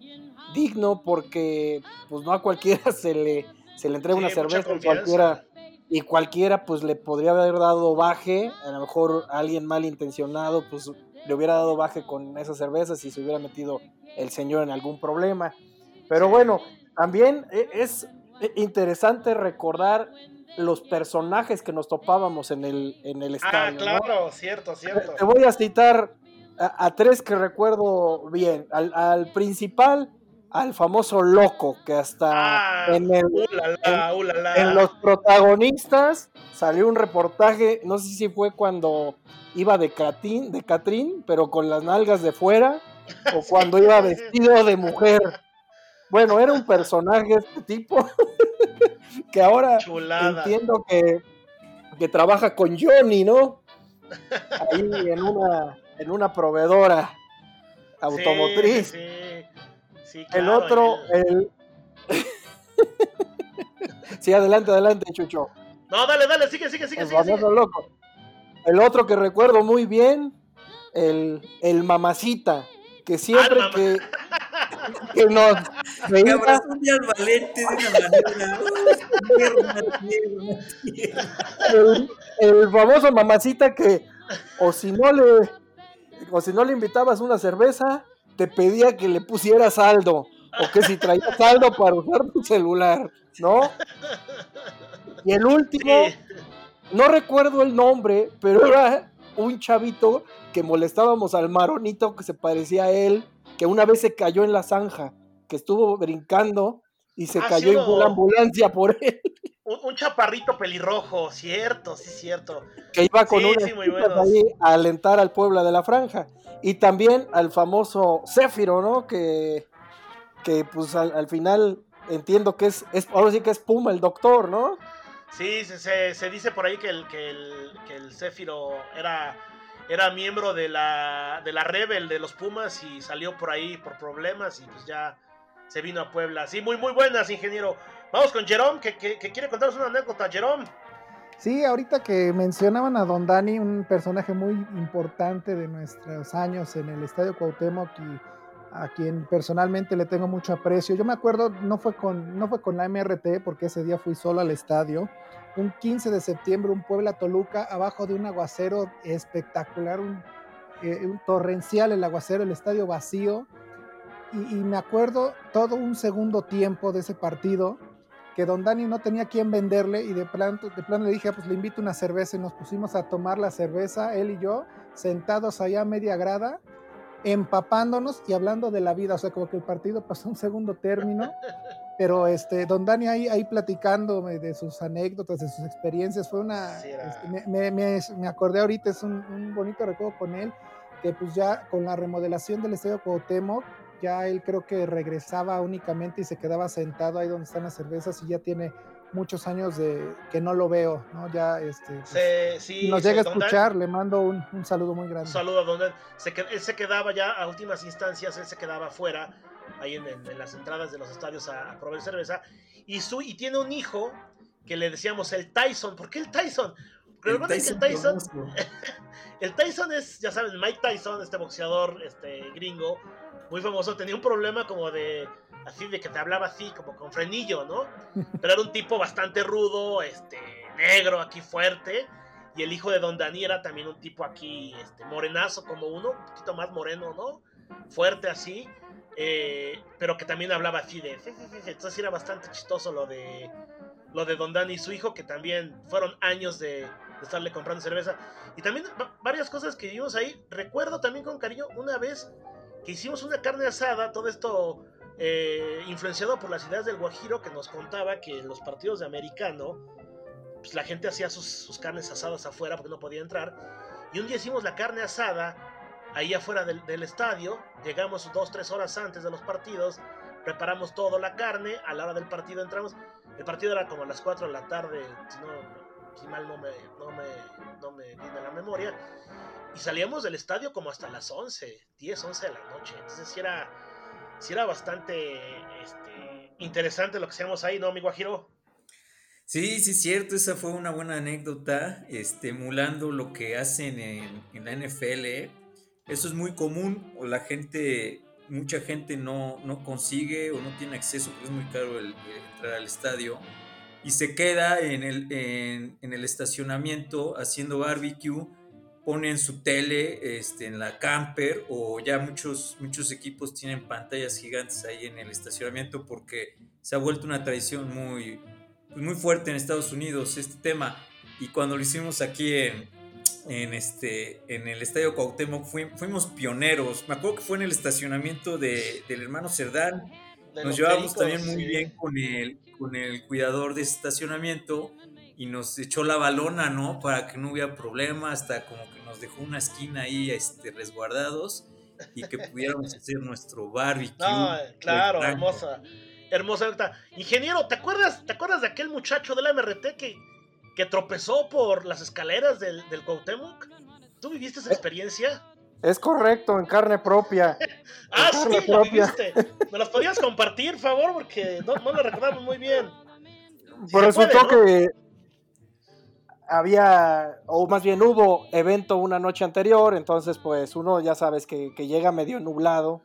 digno porque pues no a cualquiera se le se le entrega una cerveza cualquiera y cualquiera pues le podría haber dado baje, a lo mejor alguien malintencionado pues le hubiera dado baje con esa cerveza si se hubiera metido el señor en algún problema. Pero bueno, también e, es eh, interesante recordar los personajes que nos topábamos en el, en el ah, estadio. Ah, claro, cierto, cierto. Te voy a citar a, tres que recuerdo bien. Al, principal, al famoso loco, que hasta ah, en, en, los protagonistas salió un reportaje, no sé si fue cuando iba de Catrín, de Catrín pero con las nalgas de fuera, o cuando iba vestido de mujer. Bueno, era un personaje este tipo que ahora entiendo que, que trabaja con Johnny, ¿no? Ahí en una, en una proveedora automotriz. Sí, sí, el otro, el... sí, adelante, adelante, Chucho. No, dale, dale, sigue, sigue, sigue, sigue, Loco. El otro que recuerdo muy bien el, el mamacita, que siempre que, que nos veía, Abrazó un día al Valente de una manera. tierna, tierna, tierna. el, el famoso mamacita que o si no le o si no le invitabas una cerveza, te pedía que le pusiera saldo o que si traía saldo para usar tu celular, ¿no? Y el último, Sí. no recuerdo el nombre, pero era un chavito que molestábamos al maronito que se parecía a él, que una vez se cayó en la zanja, que estuvo brincando y se Ah, cayó fue la ambulancia por él, Un, un chaparrito pelirrojo, cierto, sí, cierto. que iba con Sí, ahí a alentar al Puebla de la Franja. Y también al famoso Céfiro, ¿no? Que, que pues al, al final entiendo que es, es, ahora sí que es Puma el doctor, ¿no? Sí, se, se, se dice por ahí que el, que el, que el Céfiro era, era miembro de la, de la Rebel de los Pumas y salió por ahí por problemas y pues ya se vino a Puebla. Sí, muy, muy buenas, ingeniero. Vamos con Jerome, que, que, que quiere contarnos una anécdota. Jerome. Sí, ahorita que mencionaban a Don Dani, un personaje muy importante de nuestros años en el Estadio Cuauhtémoc y a quien personalmente le tengo mucho aprecio. Yo me acuerdo, no fue con, no fue con la MRT, porque ese día fui solo al estadio. Un 15 de septiembre, un Puebla Toluca, abajo de un aguacero espectacular, un, eh, un torrencial el aguacero, el estadio vacío. Y, y me acuerdo todo un segundo tiempo de ese partido que don Dani no tenía quien venderle y de plano, de plano le dije, "Ah, pues le invito una cerveza y nos pusimos a tomar la cerveza, él y yo, sentados allá a media grada, empapándonos y hablando de la vida, o sea, como que el partido pasó un segundo término, pero este, don Dani ahí, ahí platicando de sus anécdotas, de sus experiencias, fue una, Sí, este, me, me- me- me acordé ahorita, es un, un bonito recuerdo con él, que pues ya con la remodelación del Estadio Cuauhtémoc, ya él creo que regresaba únicamente y se quedaba sentado ahí donde están las cervezas y ya tiene muchos años de que no lo veo, ¿no? Ya este pues, Se, sí, si nos se- llega a Dan- escuchar, le mando un, un saludo muy Un grande. saludo a Don Dan. Se él se quedaba ya a últimas instancias, él se quedaba afuera, ahí en, en- en las entradas de los estadios a, a proveer cerveza. Y, su, y tiene un hijo que le decíamos el Tyson. ¿Por qué el Tyson? Porque El recuerden que Tyson el Tyson, el Tyson es, ya saben, Mike Tyson, este boxeador este, gringo, muy famoso, tenía un problema como de, así de que te hablaba así, como con frenillo, ¿no? Pero era un tipo bastante rudo, este, negro, aquí fuerte. Y el hijo de Don Dani era también un tipo aquí, este, morenazo como uno, un poquito más moreno, ¿no? Fuerte así, eh, pero que también hablaba así de... Entonces era bastante chistoso lo de, lo de Don Dani y su hijo, que también fueron años de, de estarle comprando cerveza. Y también va- varias cosas que vimos ahí. Recuerdo también con cariño una vez que hicimos una carne asada, todo esto eh, influenciado por las ideas del Guajiro, que nos contaba que en los partidos de americano, pues la gente hacía sus, sus carnes asadas afuera porque no podía entrar. Y un día hicimos la carne asada ahí afuera del, estadio. Llegamos dos, tres horas antes de los partidos. Preparamos todo la carne. A la hora del partido entramos. El partido era como a las 4 de la tarde. Si, no, si mal no me, no, me, no me viene la memoria. Y salíamos del estadio como hasta las 11, 10, 11 de la noche. Entonces sí era, sí era bastante este, interesante lo que hacíamos ahí, ¿no, mi Guajiro? Sí, sí, cierto, esa fue una buena anécdota, este, emulando lo que hacen en, en la NFL. ¿eh? Eso es muy común, o la gente, mucha gente no, no consigue o no tiene acceso, porque es muy caro el, el entrar al estadio, y se queda en el, en, en el estacionamiento haciendo barbecue, ponen su tele este, en la camper, o ya muchos, muchos equipos tienen pantallas gigantes ahí en el estacionamiento porque se ha vuelto una tradición muy, pues, muy fuerte en Estados Unidos este tema. Y cuando lo hicimos aquí en, en, este, en el Estadio Cuauhtémoc, fui- fuimos pioneros. Me acuerdo que fue en el estacionamiento de, del hermano Cerdán. Nos pericos, también muy bien con el, con el cuidador de estacionamiento y nos echó la balona, ¿no? Para que no hubiera problema, hasta como que nos dejó una esquina ahí este, resguardados y que pudiéramos hacer nuestro barbecue. No, claro, hermosa. Hermosa anécdota. Ingeniero, ¿te acuerdas, ¿te acuerdas de aquel muchacho de la MRT que, que tropezó por las escaleras del, del Cuauhtémoc? ¿Tú viviste esa experiencia? Es correcto, en carne propia. Ah, En sí, carne lo propia. viviste. ¿Me las podías compartir, por favor? Porque no, no lo recordamos muy bien. Pues se puede, resultó ¿no? que había, o más bien hubo evento una noche anterior, entonces pues uno ya sabes que, que llega medio nublado.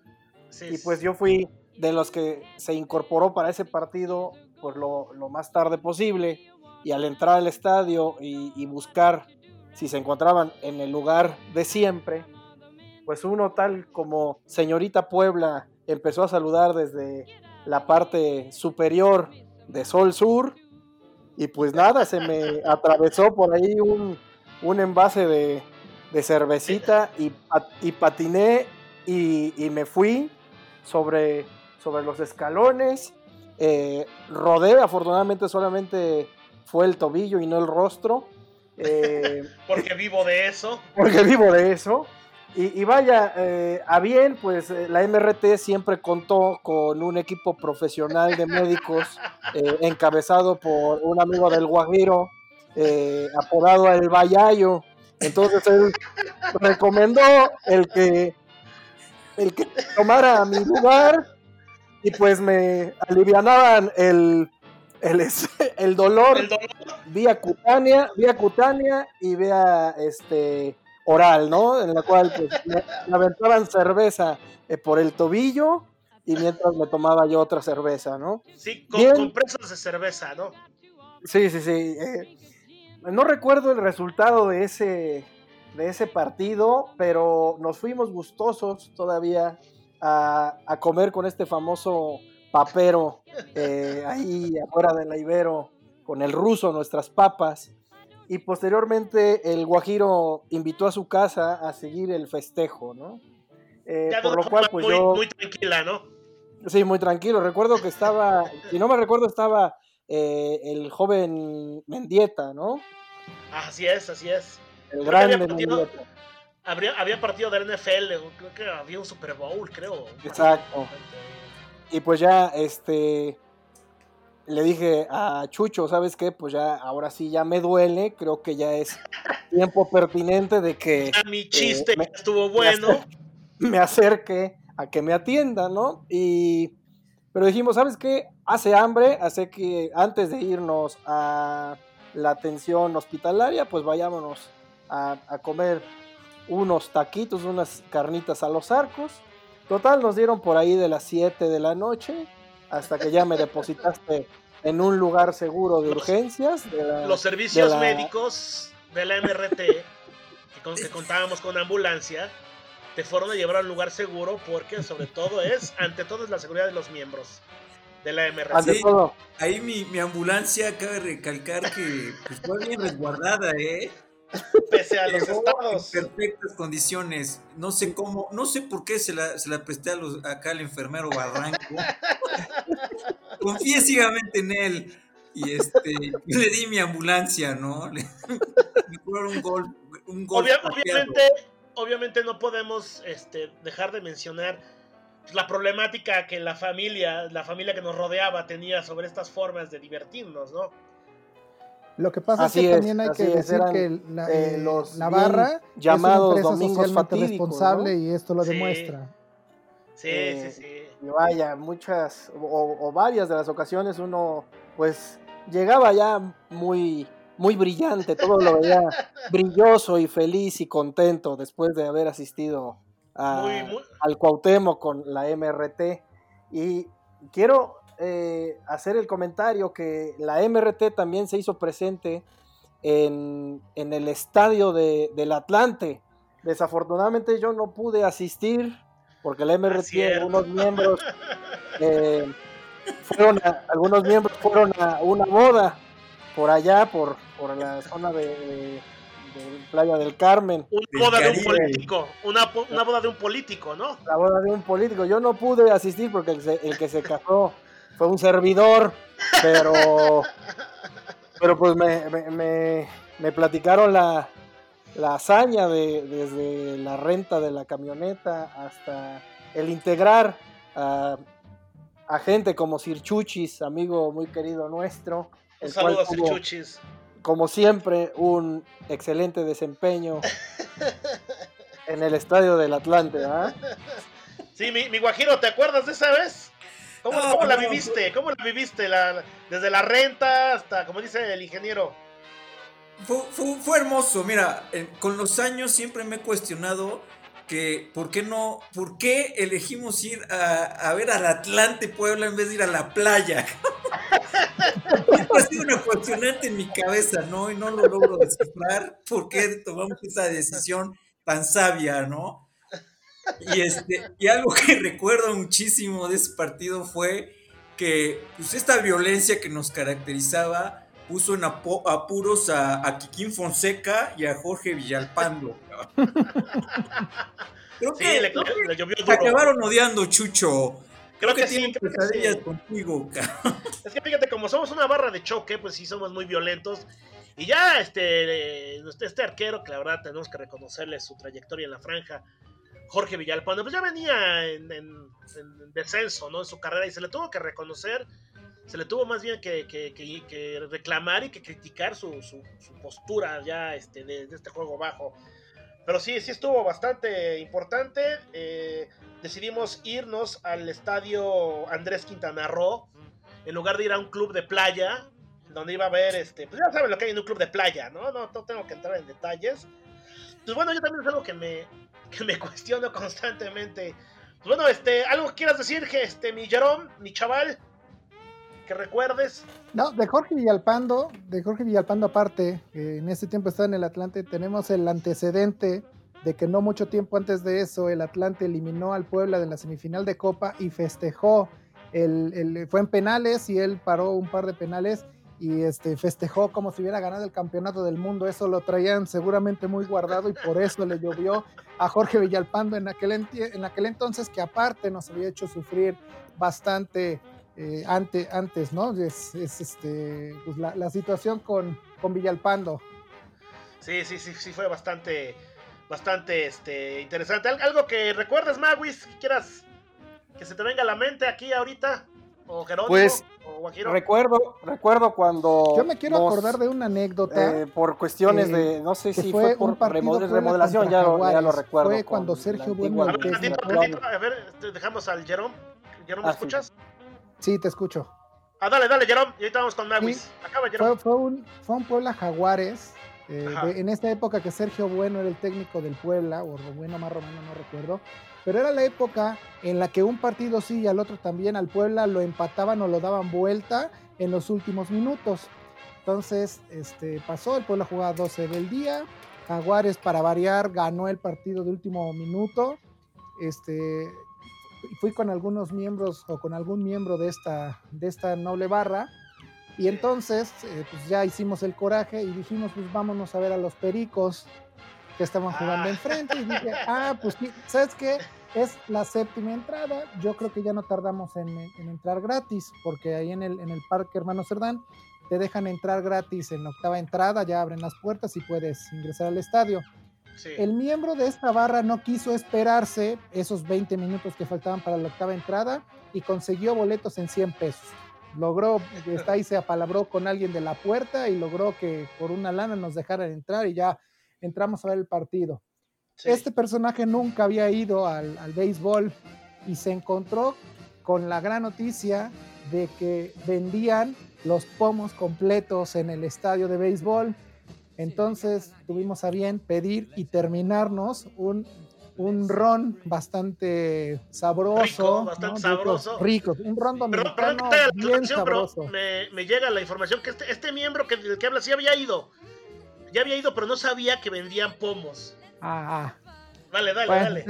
Sí, Y pues yo fui de los que se incorporó para ese partido pues lo, lo más tarde posible y al entrar al estadio y, y buscar si se encontraban en el lugar de siempre, pues uno tal como señorita Puebla empezó a saludar desde la parte superior de Sol Sur y pues nada, se me atravesó por ahí un, un envase de, de cervecita y, y patiné y, y me fui sobre, sobre los escalones. eh, rodé, afortunadamente solamente fue el tobillo y no el rostro. eh, Porque vivo de eso. porque vivo de eso. Y, y vaya, eh, a bien, pues eh, la MRT siempre contó con un equipo profesional de médicos eh, encabezado por un amigo del Guajiro, eh, apodado El Bayayo. Entonces él recomendó el que, el que tomara mi lugar y pues me alivianaban el, el, el dolor El dolor. vía cutánea, vía cutánea y vía este oral, ¿no? En la cual pues, me, me aventaban cerveza eh, por el tobillo y mientras me tomaba yo otra cerveza, ¿no? Sí, con, con presas de cerveza, ¿no? Sí, sí, sí. eh, no recuerdo el resultado de ese, de ese partido, pero nos fuimos gustosos todavía a, a comer con este famoso papero eh, ahí afuera de la Ibero con el ruso, nuestras papas. Y posteriormente el Guajiro invitó a su casa a seguir el festejo, ¿no? Eh, Ya por lo cual, pues muy, yo... muy tranquila, ¿no? Sí, muy tranquilo. Recuerdo que estaba, si no me recuerdo, estaba eh, el joven Mendieta, ¿no? Así es, así es. El Creo grande había partido-. Habría, había partido del NFL, creo que había un Super Bowl, creo. Exacto. Y pues ya, este, le dije a Chucho, ¿sabes qué? Pues ya, ahora sí ya me duele. Creo que ya es tiempo pertinente de que Ya mi chiste me- estuvo bueno. me acerque a que me atienda, ¿no? Y pero dijimos, ¿sabes qué? Hace hambre, hace que antes de irnos a la atención hospitalaria, pues vayámonos a, a comer unos taquitos, unas carnitas a los arcos. Total, nos dieron por ahí de las 7 de la noche hasta que ya me depositaste en un lugar seguro de Los- urgencias. de la- Los servicios de la- médicos de la MRT, que, con que contábamos con ambulancia, te fueron a llevar a un lugar seguro porque sobre todo es, ante todo es la seguridad de los miembros de la MRT. Ante Sí. todo, Ahí mi, mi ambulancia cabe recalcar que pues, fue bien resguardada, ¿eh? Pese a los estados. En perfectas condiciones. No sé cómo, no sé por qué se la, se la presté a los, acá al enfermero Barranco. Confié ciegamente en él. Y este, yo le di mi ambulancia, ¿no? Le, me un gol. Un gol Obvia- obviamente, obviamente no podemos este, dejar de mencionar la problemática que la familia, la familia que nos rodeaba tenía sobre estas formas de divertirnos, ¿no? Lo que pasa Así es que es, también hay que es, decir eran, que la, eh, eh, los barra llamados es una empresa socialmente responsable ¿no? y esto lo Sí. demuestra. Sí, Eh, sí, sí. Y vaya, muchas o, o varias de las ocasiones uno pues llegaba ya muy muy brillante, todo lo veía brilloso y feliz y contento después de haber asistido a- Muy, muy, al Cuauhtémoc con la MRT y quiero eh, hacer el comentario que la MRT también se hizo presente en, en el estadio de, del Atlante. Desafortunadamente yo no pude asistir porque la MRT, algunos miembros, eh, fueron a- algunos miembros fueron a una boda por allá, por, por la zona de, Playa del Carmen. una boda de un político, una, una boda de un político, ¿no? la boda de un político. Yo no pude asistir porque el, se- el que se casó fue un servidor, pero, pero pues me, me- me- me platicaron la, la hazaña de, desde la renta de la camioneta hasta el integrar a, a gente como Sir Chuchis, amigo muy querido nuestro, Un el cual saludo a tuvo, Chuchis. como siempre, un excelente desempeño en el estadio del Atlante, ¿ah? Sí, mi, mi Guajiro, ¿te acuerdas de esa vez? ¿Cómo, No, cómo la viviste? ¿Cómo la viviste? La, desde la renta hasta, como dice el ingeniero. fue, hermoso. Mira, con los años siempre me he cuestionado que por qué no, por qué elegimos ir a, ver al Atlante Puebla en vez de ir a la playa. ha sido una cuestionante en mi cabeza, ¿no? Y no lo logro descifrar por qué tomamos esa decisión tan sabia, ¿no? Y, este, y algo que recuerdo muchísimo de ese partido fue que pues, esta violencia que nos caracterizaba puso en apuros a, a Kikín Fonseca y a Jorge Villalpando. creo que, le, acabaron odiando, Chucho. Creo, que, tienen pesadillas contigo, Es que fíjate, como somos una barra de choque, pues sí somos muy violentos. Y ya este, este arquero, que la verdad tenemos que reconocerle su trayectoria en la franja, Jorge Villalpando, pues ya venía en, en, descenso, ¿no? En su carrera y se le tuvo que reconocer se le tuvo más bien que, reclamar y que criticar su, postura ya este, de, este juego bajo. Pero sí, sí estuvo bastante importante. Eh, decidimos irnos al estadio Andrés Quintana Roo, en lugar de ir a un club de playa, donde iba a ver, este, pues ya saben lo que hay en un club de playa, ¿no? No, tengo que entrar en detalles. Pues bueno, yo también es algo que me, que me cuestiono constantemente. Pues bueno, este, algo que quieras decir, este, mi Jerome, mi chaval que recuerdes. No, de Jorge Villalpando, de Jorge Villalpando aparte, en ese tiempo estaba en el Atlante, tenemos el antecedente de que no mucho tiempo antes de eso el Atlante eliminó al Puebla de la semifinal de Copa y festejó, el, fue en penales y él paró un par de penales y este, festejó como si hubiera ganado el campeonato del mundo. Eso lo traían seguramente muy guardado y por eso le llovió a Jorge Villalpando en aquel, en aquel entonces que aparte nos había hecho sufrir bastante eh, antes, ¿no? Es, este, pues la, situación con, con Villalpando. Sí, sí, sí, sí, fue bastante, bastante este, interesante. ¿Algo que recuerdes, Maguis, que quieras que se te venga a la mente aquí ahorita? ¿O Jerónimo? Pues, recuerdo, recuerdo cuando... Yo me quiero acordar de una anécdota. Eh, por cuestiones de, no sé si fue, por remodelación, ya lo, ya lo, recuerdo. Fue cuando Sergio Bueno... A ver, a ver, este, dejamos al Jerome. ¿Jerome, me ah, escuchas? Sí, te escucho. Ah, dale, dale, Jerome. Y ahorita vamos con Maguis. Acaba, Jerome. Fue, un, fue un Puebla Jaguares. Eh, en esta época que Sergio Bueno era el técnico del Puebla, o Bueno más Romano, no recuerdo. Pero era la época en la que un partido sí y al otro también al Puebla lo empataban o lo daban vuelta en los últimos minutos. Entonces, este, pasó, el Puebla jugaba 12 del día. Jaguares, para variar, ganó el partido de último minuto. Este, fui con algunos miembros o con algún miembro de esta, de esta noble barra. Y entonces, eh, pues ya hicimos el coraje y dijimos, pues vámonos a ver a los pericos que estaban jugando ah. enfrente. Y dije, ah, pues, ¿sabes qué? Es la séptima entrada. Yo creo que ya no tardamos en, en entrar gratis, porque ahí en el, en el Parque Hermano Cerdán te dejan entrar gratis en la octava entrada, ya abren las puertas y puedes ingresar al estadio. El miembro de esta barra no quiso esperarse esos 20 minutos que faltaban para la octava entrada y consiguió boletos en 100 pesos. Logró, está ahí se apalabró con alguien de la puerta y logró que por una lana nos dejaran entrar y ya entramos a ver el partido. Este personaje nunca había ido al, al béisbol y se encontró con la gran noticia de que vendían los pomos completos en el estadio de béisbol. Entonces tuvimos a bien pedir y terminarnos un, un ron bastante sabroso. Rico, bastante sabroso. Rico, un ron dominicano pero, bien sabroso. me, me, llega la información que este, este miembro que, del que habla sí había ido. Ya había ido, pero no sabía que vendían pomos. Ah, ah. Dale, dale, dale.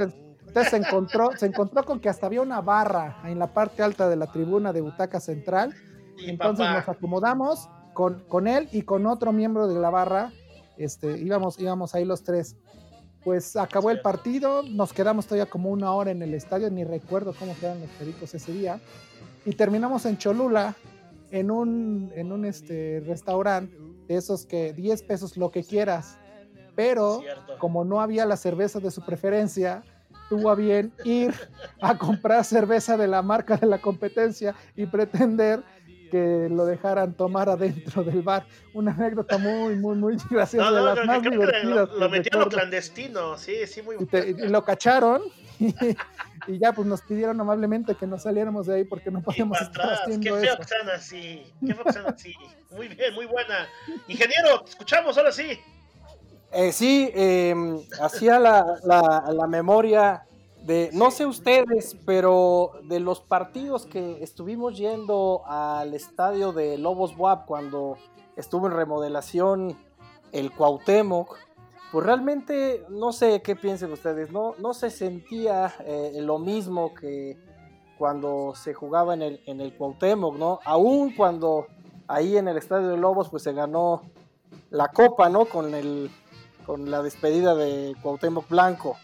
Entonces, se encontró, se encontró con que hasta había una barra en la parte alta de la tribuna de Butaca Central. entonces nos acomodamos con, él y con otro miembro de la barra, este, íbamos, íbamos ahí los tres. Pues acabó el partido, nos quedamos todavía como una hora en el estadio, ni recuerdo cómo quedaron los pericos ese día, y terminamos en Cholula, en un, en un este, restaurante de esos que 10 pesos lo que quieras, pero como no había la cerveza de su preferencia, tuvo a bien ir a comprar cerveza de la marca de la competencia y pretender que lo dejaran tomar adentro del bar. Una anécdota muy, muy, muy graciosa, de las más divertidas. Lo, lo metieron clandestino, sí, sí, muy y, y, lo cacharon y ya pues nos pidieron amablemente que nos saliéramos de ahí porque no podíamos estar haciendo Qué feo sean así. Qué feo que sean así. Muy bien, muy buena. Ingeniero, te escuchamos ahora sí. Eh, sí, eh, hacía la, la, la memoria de, no sé ustedes, pero de los partidos que estuvimos yendo al estadio de Lobos Buap cuando estuvo en remodelación el Cuauhtémoc, pues realmente no sé qué piensen ustedes, no, no se sentía eh, lo mismo que cuando se jugaba en el, en el Cuauhtémoc, ¿no? Aún cuando ahí en el estadio de Lobos pues se ganó la copa, ¿no? Con el con la despedida de Cuauhtémoc Blanco.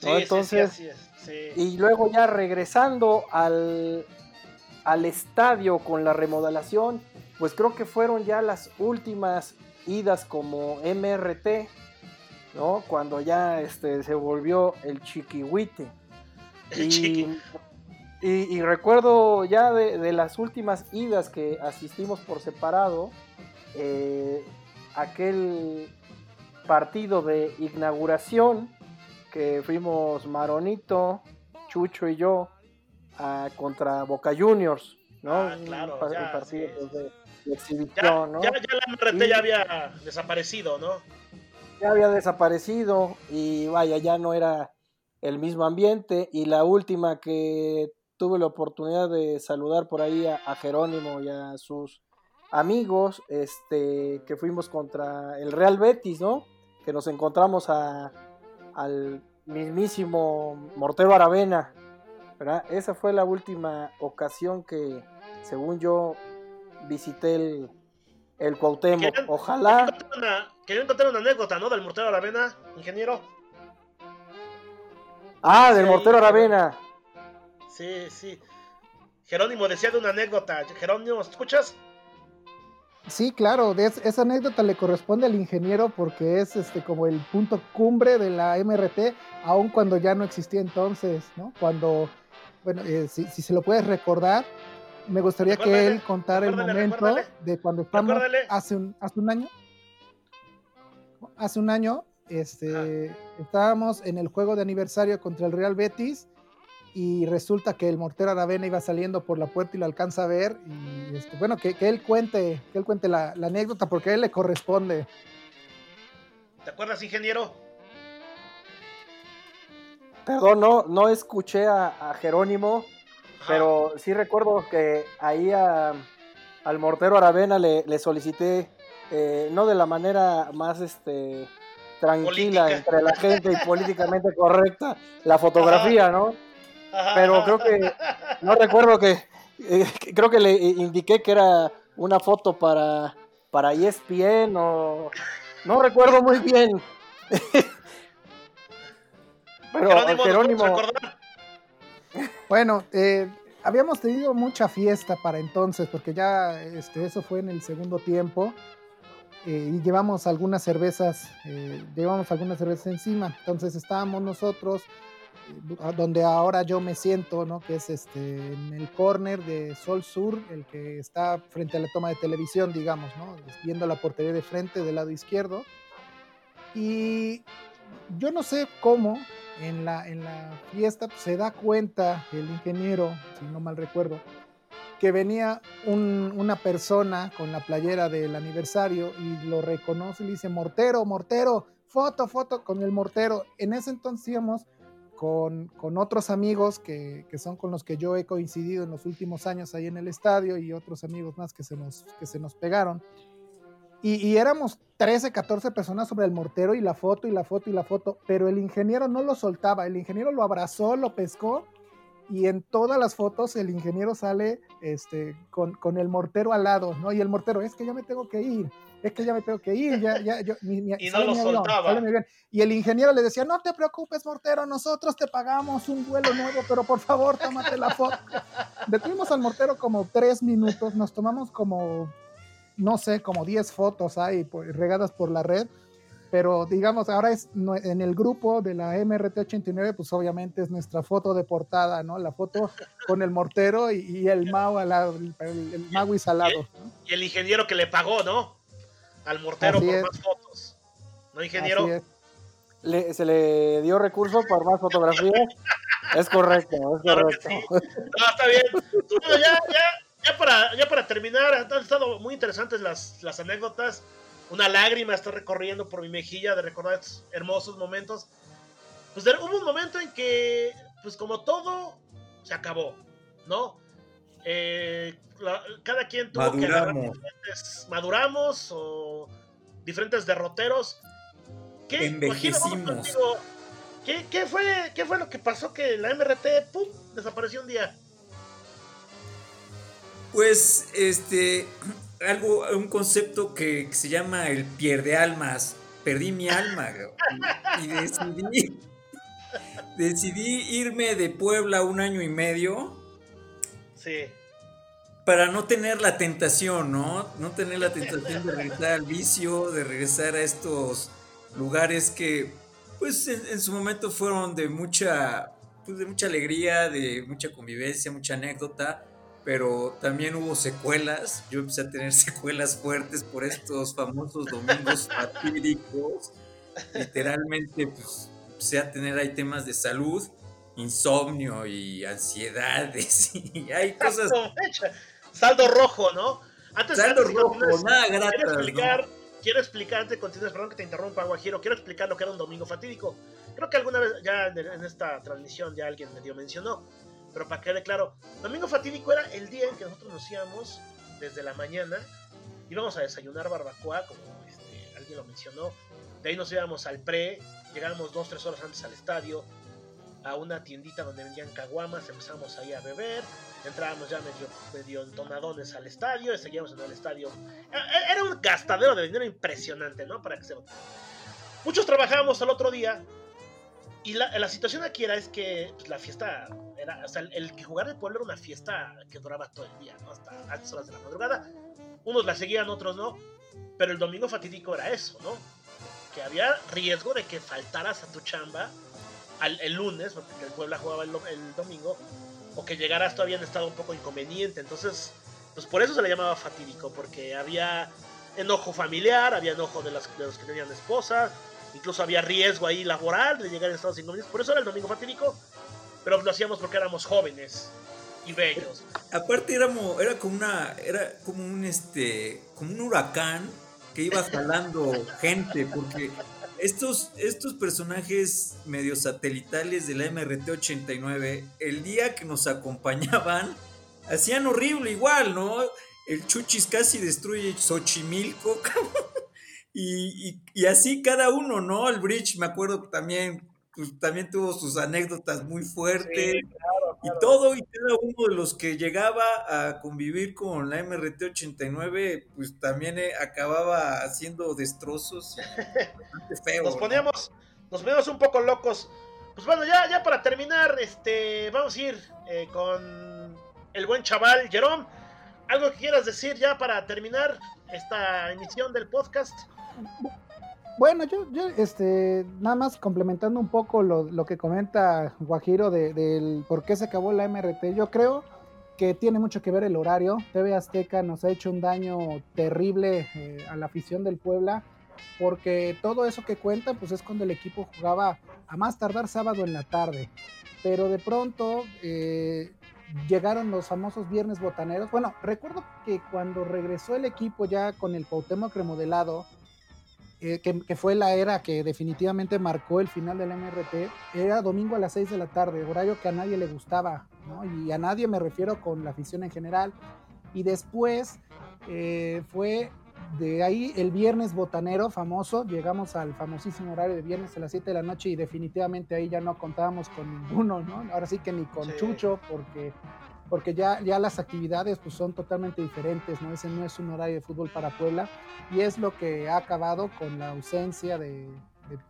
Sí, ¿no? sí, Entonces, sí. Sí. y luego ya regresando al, al estadio con la remodelación, pues creo que fueron ya las últimas idas como MRT, ¿no? Cuando ya este, se volvió el chiquihuite. El Y, chiqui. y- y recuerdo ya de, de las últimas idas que asistimos por separado, eh, aquel partido de inauguración que fuimos Maronito, Chucho y yo a- contra Boca Juniors, ¿no? Ah, claro, Un pa- ya, un partido sí, sí, de, de Ya, exhibición, ¿no? ya, ya la MRT ya había desaparecido, ¿no? ya había desaparecido y vaya, ya no era el mismo ambiente. Y la última que tuve la oportunidad de saludar por ahí a, a Jerónimo y a sus amigos, este, que fuimos contra el Real Betis, ¿no? Que nos encontramos a, al mismísimo Mortero Aravena, ¿verdad? Esa fue la última ocasión que, según yo, visité el, el Cuauhtémoc. Querían- Ojalá... Querían contar una, anécdota, ¿no? Del mortero Aravena, ingeniero. Ah, del Sí, Mortero Aravena. Sí, sí. Jerónimo decía de una anécdota. Jerónimo, ¿escuchas? Sí, claro, es- esa anécdota le corresponde al ingeniero porque es este como el punto cumbre de la MRT, aun cuando ya no existía entonces, ¿no? Cuando, bueno, eh, si, si se lo puedes recordar, me gustaría que él contara el momento recuérdale. de cuando estamos hace un, hace un año. Hace un año, este, estábamos en el juego de aniversario contra el Real Betis y resulta que el mortero Aravena iba saliendo por la puerta y lo alcanza a ver y este, bueno que, que él cuente que él cuente la, la anécdota porque a él le corresponde ¿Te acuerdas, ingeniero? Perdón, no, no escuché a, a Jerónimo, Ajá. pero sí recuerdo que ahí a- al mortero Aravena le, le solicité, eh, no de la manera más este tranquila Política. entre la gente y políticamente correcta, la fotografía, ¿no? Pero creo que, no recuerdo que, eh, creo que le indiqué que era una foto para, para ESPN o... No recuerdo muy bien. Pero Jerónimo, ¿nos Jerónimo... bueno eh, habíamos tenido mucha fiesta para entonces porque ya este, eso fue en el segundo tiempo eh, y llevamos algunas cervezas eh, llevamos algunas cervezas encima. Entonces estábamos nosotros eh, donde ahora yo me siento, ¿no? Que es este, en el corner de Sol Sur, el que está frente a la toma de televisión, digamos, ¿no? Viendo la portería de frente del lado izquierdo. Y yo no sé cómo en la, en la fiesta se da cuenta el ingeniero, si no mal recuerdo, que venía un- una persona con la playera del aniversario y lo reconoce y le dice, mortero, mortero, foto, foto con el mortero. En ese entonces íbamos con, con otros amigos que, que son con los que yo he coincidido en los últimos años ahí en el estadio y otros amigos más que se nos, que se nos pegaron. Y, y éramos 13, 14 personas sobre el mortero y la foto y la foto y la foto, pero el ingeniero no lo soltaba, el ingeniero lo abrazó, lo pescó y en todas las fotos el ingeniero sale este, con, con el mortero al lado, ¿no? Y el mortero, es que ya me tengo que ir, es que ya me tengo que ir, ya, ya, yo, mi- mi- Y no lo avión, soltaba. avión. Y el ingeniero le decía, no te preocupes, mortero, nosotros te pagamos un vuelo nuevo, pero por favor, tómate la foto. Detuvimos al mortero como tres minutos, nos tomamos como, no sé, como 10 fotos ahí pues, regadas por la red, pero digamos, ahora es en el grupo de la MRT89, pues obviamente es nuestra foto de portada, ¿no? La foto con el mortero y, y el Mau al lado, el, el, Maui salado. ¿no? Y el ingeniero que le pagó, ¿no? Al mortero Así por es. más fotos. ¿No, ingeniero? Así es. se le dio recurso para más fotografías. es correcto, es correcto. No, está bien. Bueno, ya, ya, ya, para, ya para terminar, han estado muy interesantes las, las anécdotas. Una lágrima está recorriendo por mi mejilla de recordar estos hermosos momentos. Pues hubo un momento en que, pues como todo, se acabó, ¿no? Eh, cada quien tuvo maduramos. que maduramos o diferentes derroteros. ¿Qué, Envejecimos. ¿Qué, ¿Qué, fue, ¿Qué fue lo que pasó que la MRT pum, desapareció un día? Pues este algo un concepto que, se llama el pierde almas. Perdí mi alma y decidí decidí irme de Puebla un año y medio. Sí para no tener la tentación, ¿no? No tener la tentación de regresar al vicio, de regresar a estos lugares que, pues, en, su momento fueron de mucha, pues, de mucha alegría, de mucha convivencia, mucha anécdota, pero también hubo secuelas. Yo empecé a tener secuelas fuertes por estos famosos domingos fatídicos. Literalmente, pues, empecé a tener ahí temas de salud insomnio y ansiedades y hay cosas saldo rojo, ¿no? Antes, saldo rojo, nada. Quiero explicar, quiero explicar, antes de continuar, perdón que te interrumpa, Guajiro, quiero explicar lo que era un domingo fatídico. Creo que alguna vez ya en esta transmisión ya alguien medio mencionó, pero para que quede claro, domingo fatídico era el día en que nosotros nos íbamos desde la mañana, íbamos a desayunar barbacoa, como este, alguien lo mencionó, de ahí nos íbamos al pre, llegábamos dos, tres horas antes al estadio, a una tiendita donde vendían caguamas, empezamos ahí a beber, entrábamos ya medio, medio entonadones al estadio, seguíamos en el estadio. E, e, era un gastadero de dinero impresionante, ¿no? Para que se... Muchos trabajábamos al otro día y la, la situación aquí era es que pues, la fiesta era, o sea, el, que jugar el pueblo era una fiesta que duraba todo el día, ¿no? Hasta altas horas de la madrugada. Unos la seguían, otros no. Pero el domingo fatídico era eso, ¿no? Que había riesgo de que faltaras a tu chamba el lunes, porque el Puebla jugaba el, domingo, o que llegaras todavía en estado un poco inconveniente. Entonces, pues por eso se le llamaba fatídico, porque había enojo familiar, había enojo de, las, de los que tenían esposa, incluso había riesgo ahí laboral de llegar en estados inconvenientes. Por eso era el domingo fatídico, pero lo hacíamos porque éramos jóvenes y bellos. Aparte éramos, era como una, era como un este, como un huracán que iba jalando gente, porque estos, estos personajes medio satelitales de la MRT-89, el día que nos acompañaban, hacían horrible igual, ¿no? El Chuchis casi destruye Xochimilco, y, y, así cada uno, ¿no? El Bridge, me acuerdo también, pues, también tuvo sus anécdotas muy fuertes. Y todo y cada uno de los que llegaba a convivir con la MRT-89, pues también eh, acababa haciendo destrozos. nos poníamos, nos poníamos un poco locos. Pues bueno, ya, ya para terminar, este, vamos a ir eh, con el buen chaval Jerome. ¿Algo que quieras decir ya para terminar esta emisión del podcast? Bueno, yo, yo, este, nada más complementando un poco lo, que comenta Guajiro del de, por qué se acabó la MRT, yo creo que tiene mucho que ver el horario. TV Azteca nos ha hecho un daño terrible eh, a la afición del Puebla, porque todo eso que cuenta, pues es cuando el equipo jugaba a más tardar sábado en la tarde. Pero de pronto eh, llegaron los famosos viernes botaneros. Bueno, recuerdo que cuando regresó el equipo ya con el Cuauhtémoc remodelado, eh, que, fue la era que definitivamente marcó el final del MRT, era domingo a las 6 de la tarde, horario que a nadie le gustaba, ¿no? y a nadie me refiero con la afición en general. Y después eh, fue de ahí el viernes botanero famoso, llegamos al famosísimo horario de viernes a las 7 de la noche y definitivamente ahí ya no contábamos con ninguno, ¿no? Ahora sí que ni con Chucho, porque porque ya, ya las actividades pues, son totalmente diferentes, ¿no? Ese no es un horario de fútbol para Puebla y es lo que ha acabado con la ausencia de,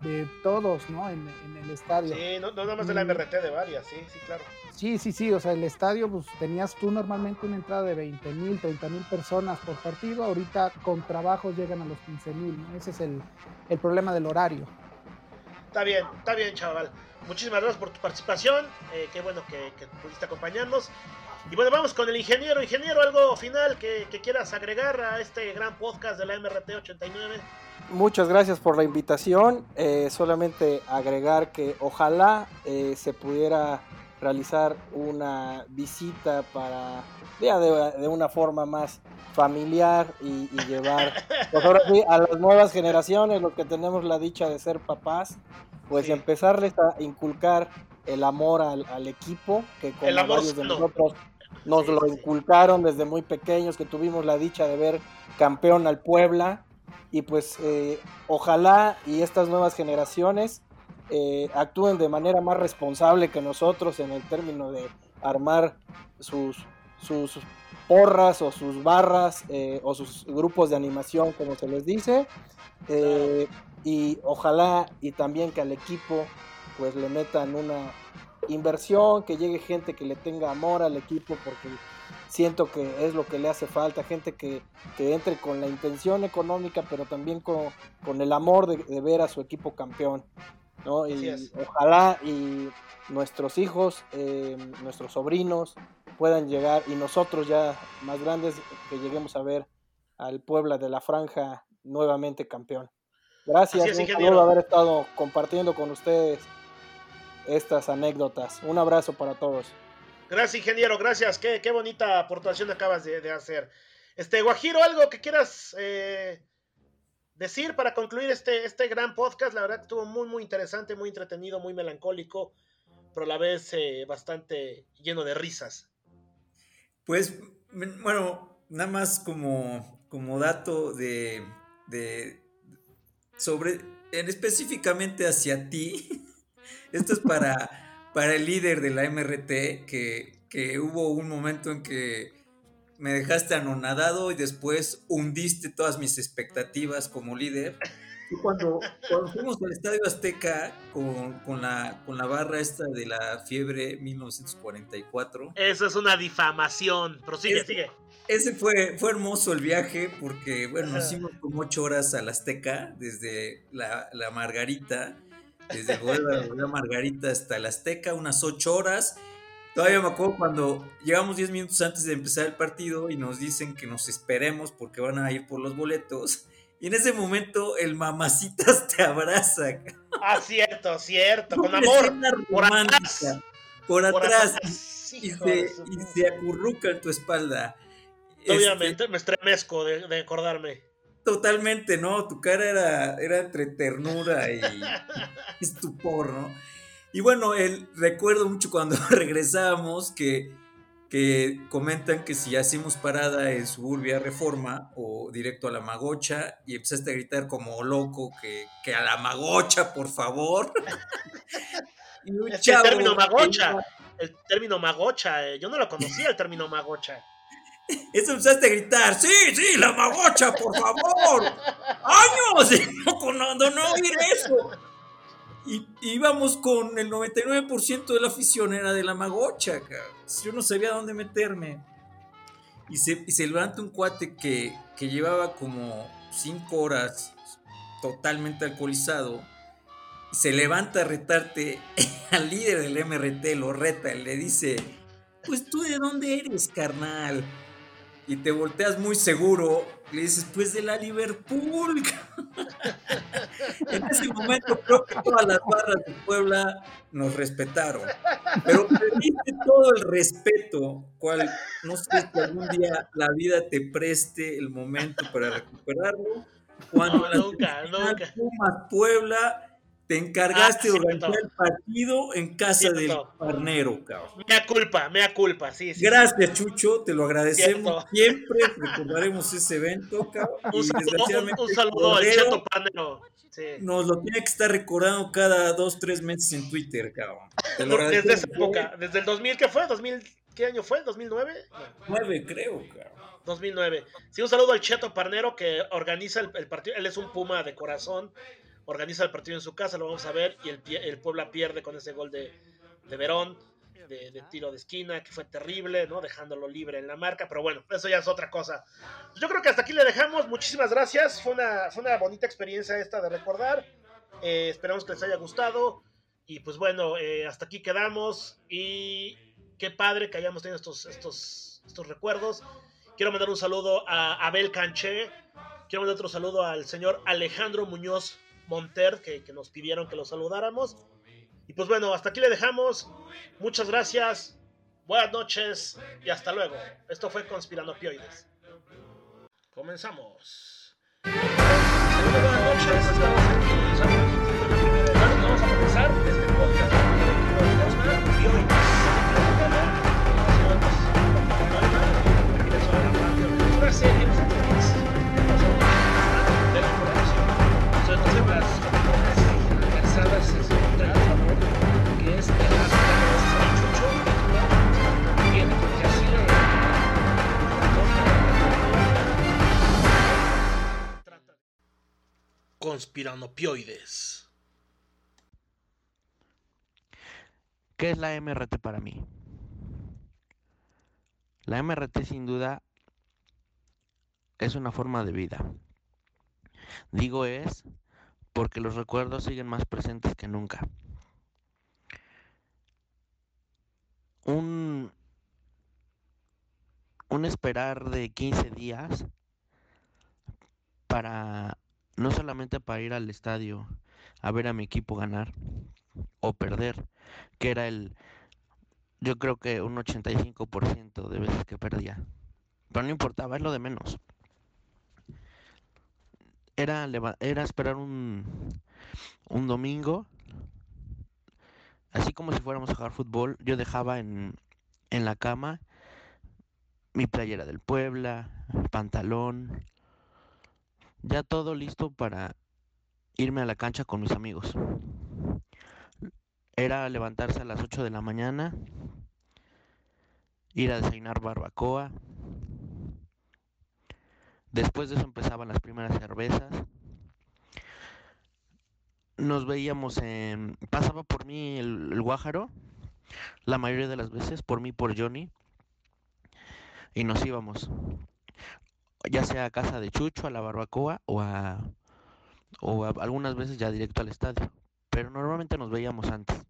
de, todos, ¿no? En, el estadio. Sí, no, no nada más de la MRT, de varias, sí, sí, claro. Sí, sí, sí, o sea, el estadio, pues tenías tú normalmente una entrada de 20 mil, 30 mil personas por partido, ahorita con trabajos llegan a los 15 mil, ¿no? Ese es el, el problema del horario. Está bien, está bien, chaval. Muchísimas gracias por tu participación. Eh, qué bueno que, que, pudiste acompañarnos. Y bueno, vamos con el ingeniero. Ingeniero, algo final que, que quieras agregar a este gran podcast de la MRT 89. Muchas gracias por la invitación. Eh, solamente agregar que ojalá eh, se pudiera realizar una visita para ya de, de una forma más familiar y, y llevar pues ahora sí, a las nuevas generaciones, los que tenemos la dicha de ser papás, pues Sí. empezarles a inculcar el amor al, al equipo, que como El amor varios de nosotros nos lo inculcaron desde muy pequeños, que tuvimos la dicha de ver campeón al Puebla. Y pues eh, ojalá y estas nuevas generaciones eh, actúen de manera más responsable que nosotros en el término de armar sus, sus porras o sus barras eh, o sus grupos de animación, como se les dice. Eh, y ojalá y también que al equipo pues le metan una inversión, que llegue gente que le tenga amor al equipo, porque siento que es lo que le hace falta, gente que, que entre con la intención económica, pero también con, con el amor de, de ver a su equipo campeón. ¿no? Y ojalá y nuestros hijos, eh, nuestros sobrinos puedan llegar y nosotros ya más grandes que lleguemos a ver al Puebla de la Franja nuevamente campeón. Gracias, es, un saludo haber estado compartiendo con ustedes estas anécdotas. Un abrazo para todos. Gracias, ingeniero, gracias. Qué, qué bonita aportación acabas de, de hacer. Este, Guajiro, algo que quieras eh, decir para concluir este, este gran podcast. La verdad que estuvo muy, muy interesante, muy entretenido, muy melancólico, pero a la vez eh, bastante lleno de risas. Pues, bueno, nada más como, como dato de, de- sobre, en específicamente hacia ti. Esto es para, para el líder de la MRT, que, que hubo un momento en que me dejaste anonadado y después hundiste todas mis expectativas como líder. Y cuando, cuando fuimos al Estadio Azteca con, con la, con la barra esta de la fiebre 1944, Eso es una difamación. Prosigue, Es- sigue. ese fue, fue hermoso el viaje porque, bueno, nos hicimos como ocho horas al Azteca, desde la, la Margarita, desde Bodega Margarita hasta el Azteca, unas ocho horas. Todavía me acuerdo cuando llegamos 10 minutos antes de empezar el partido y nos dicen que nos esperemos porque van a ir por los boletos. Y en ese momento el mamacitas te abraza. Ah, cierto, cierto, con amor. por atrás. Por atrás. y, se, y se acurruca en tu espalda. Este, Obviamente me estremezco de, de acordarme. Totalmente, ¿no? Tu cara era, era entre ternura y, estupor, ¿no? Y bueno, el, recuerdo mucho cuando regresábamos que, que comentan que si hacemos parada en Suburbia Reforma o directo a la Magocha y empezaste a gritar como loco que, que a la Magocha, por favor. y un Este chavo término magocha. El término magocha, eh, yo no lo conocía el término magocha. Eso empezaste a gritar, sí, sí, la magocha, por favor. Años no, con- no, oír eso. Y íbamos con el 99% de la afición era de la magocha. Yo no sabía dónde meterme. Y se, y se levanta un cuate que, que llevaba como cinco horas totalmente alcoholizado. Se levanta a retarte al líder del MRT, lo reta, y le dice, pues tú de dónde eres, carnal. Y te volteas muy seguro, le dices, pues de la Liverpool. en ese momento creo que todas las barras de Puebla nos respetaron. Pero perdiste todo el respeto, cual no sé si algún día la vida te preste el momento para recuperarlo. Cuando No, la nunca, nunca. Puebla te encargaste Ah, de organizar el partido en casa del carnero, cabrón. Mea culpa, mea culpa, sí, sí. Gracias, Chucho, te lo agradecemos Cierto. siempre. Recordaremos ese evento, cabrón. Un Y saludo, un, desgraciadamente, un saludo al Panero. Sí. Nos lo tiene que estar recordando cada dos, tres meses en Twitter, cabrón. Desde esa época, desde el 2000, ¿qué fue? ¿2000? ¿Qué año fue? ¿2009? No, Nueve, creo, cabrón. 2009. Sí, un saludo al Cheto Parnero que organiza el, el partido. Él es un puma de corazón. Organiza el partido en su casa, lo vamos a ver. Y el, el Puebla pierde con ese gol de, de Verón, de, de tiro de esquina, que fue terrible, ¿no? Dejándolo libre en la marca. Pero bueno, eso ya es otra cosa. Yo creo que hasta aquí le dejamos. Muchísimas gracias. Fue una, fue una bonita experiencia esta de recordar. Eh, esperamos que les haya gustado. Y pues bueno, eh, hasta aquí quedamos. Y qué padre que hayamos tenido estos, estos, estos recuerdos. Quiero mandar un saludo a Abel Canché. Quiero mandar otro saludo al señor Alejandro Muñoz Monter, que, que nos pidieron que lo saludáramos. Y pues bueno, hasta aquí le dejamos. Muchas gracias. Buenas noches y hasta luego. Esto fue Conspirando Pioides. Comenzamos. Buenas noches. Vamos a comenzar versadas en su favor, que es el tiene que Conspiranopioides. ¿Qué es la MRT para mí? La MRT sin duda es una forma de vida. Digo es porque los recuerdos siguen más presentes que nunca. Un, un esperar de 15 días para no solamente para ir al estadio a ver a mi equipo ganar o perder, que era el, yo creo que un 85% de veces que perdía. Pero no importaba, es lo de menos. Era, era esperar un, un domingo, así como si fuéramos a jugar fútbol, yo dejaba en, en la cama mi playera del Puebla, pantalón, ya todo listo para irme a la cancha con mis amigos. Era levantarse a las 8 de la mañana, ir a desayunar barbacoa. Después de eso empezaban las primeras cervezas. Nos veíamos en... Pasaba por mí el, Guájaro, la mayoría de las veces, por mí, por Johnny. Y nos íbamos ya sea a casa de Chucho, a la barbacoa o a, o algunas veces ya directo al estadio. Pero normalmente nos veíamos antes.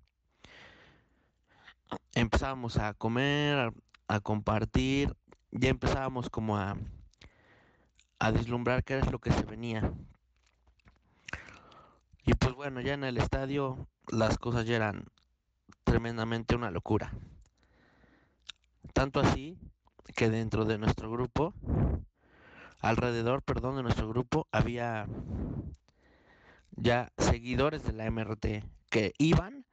Empezábamos a comer, a, compartir, ya empezábamos como a, a deslumbrar qué era lo que se venía. Y pues bueno, ya en el estadio las cosas ya eran tremendamente una locura. Tanto así que dentro de nuestro grupo alrededor, perdón, de nuestro grupo había ya seguidores de la MRT que iban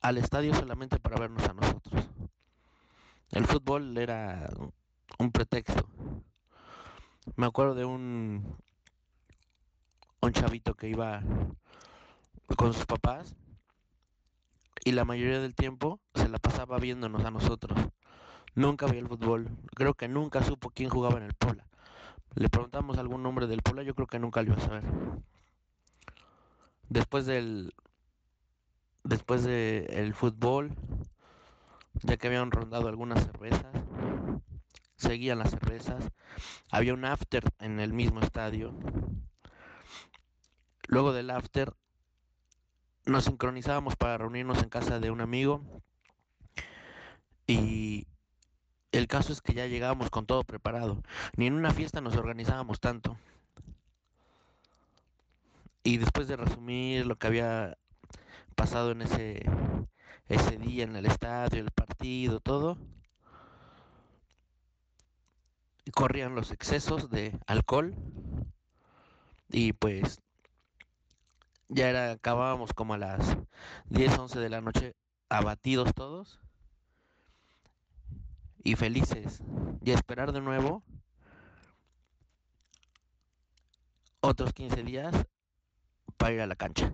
al estadio solamente para vernos a nosotros. El fútbol era un pretexto. Me acuerdo de un un chavito que iba con sus papás y la mayoría del tiempo se la pasaba viéndonos a nosotros. Nunca vi el fútbol. Creo que nunca supo quién jugaba en el Puebla. Le preguntamos algún nombre del Puebla, yo creo que nunca lo iba a saber. Después del después del fútbol, ya que habían rondado algunas cervezas, seguían las cervezas, había un after en el mismo estadio. Luego del after nos sincronizábamos para reunirnos en casa de un amigo y el caso es que ya llegábamos con todo preparado. Ni en una fiesta nos organizábamos tanto. Y después de resumir lo que había pasado en ese, ese día en el estadio, el partido, todo, corrían los excesos de alcohol. Y pues ya era, acabábamos como a las 10, 11 de la noche abatidos todos. Y felices. Y esperar de nuevo otros 15 días para ir a la cancha.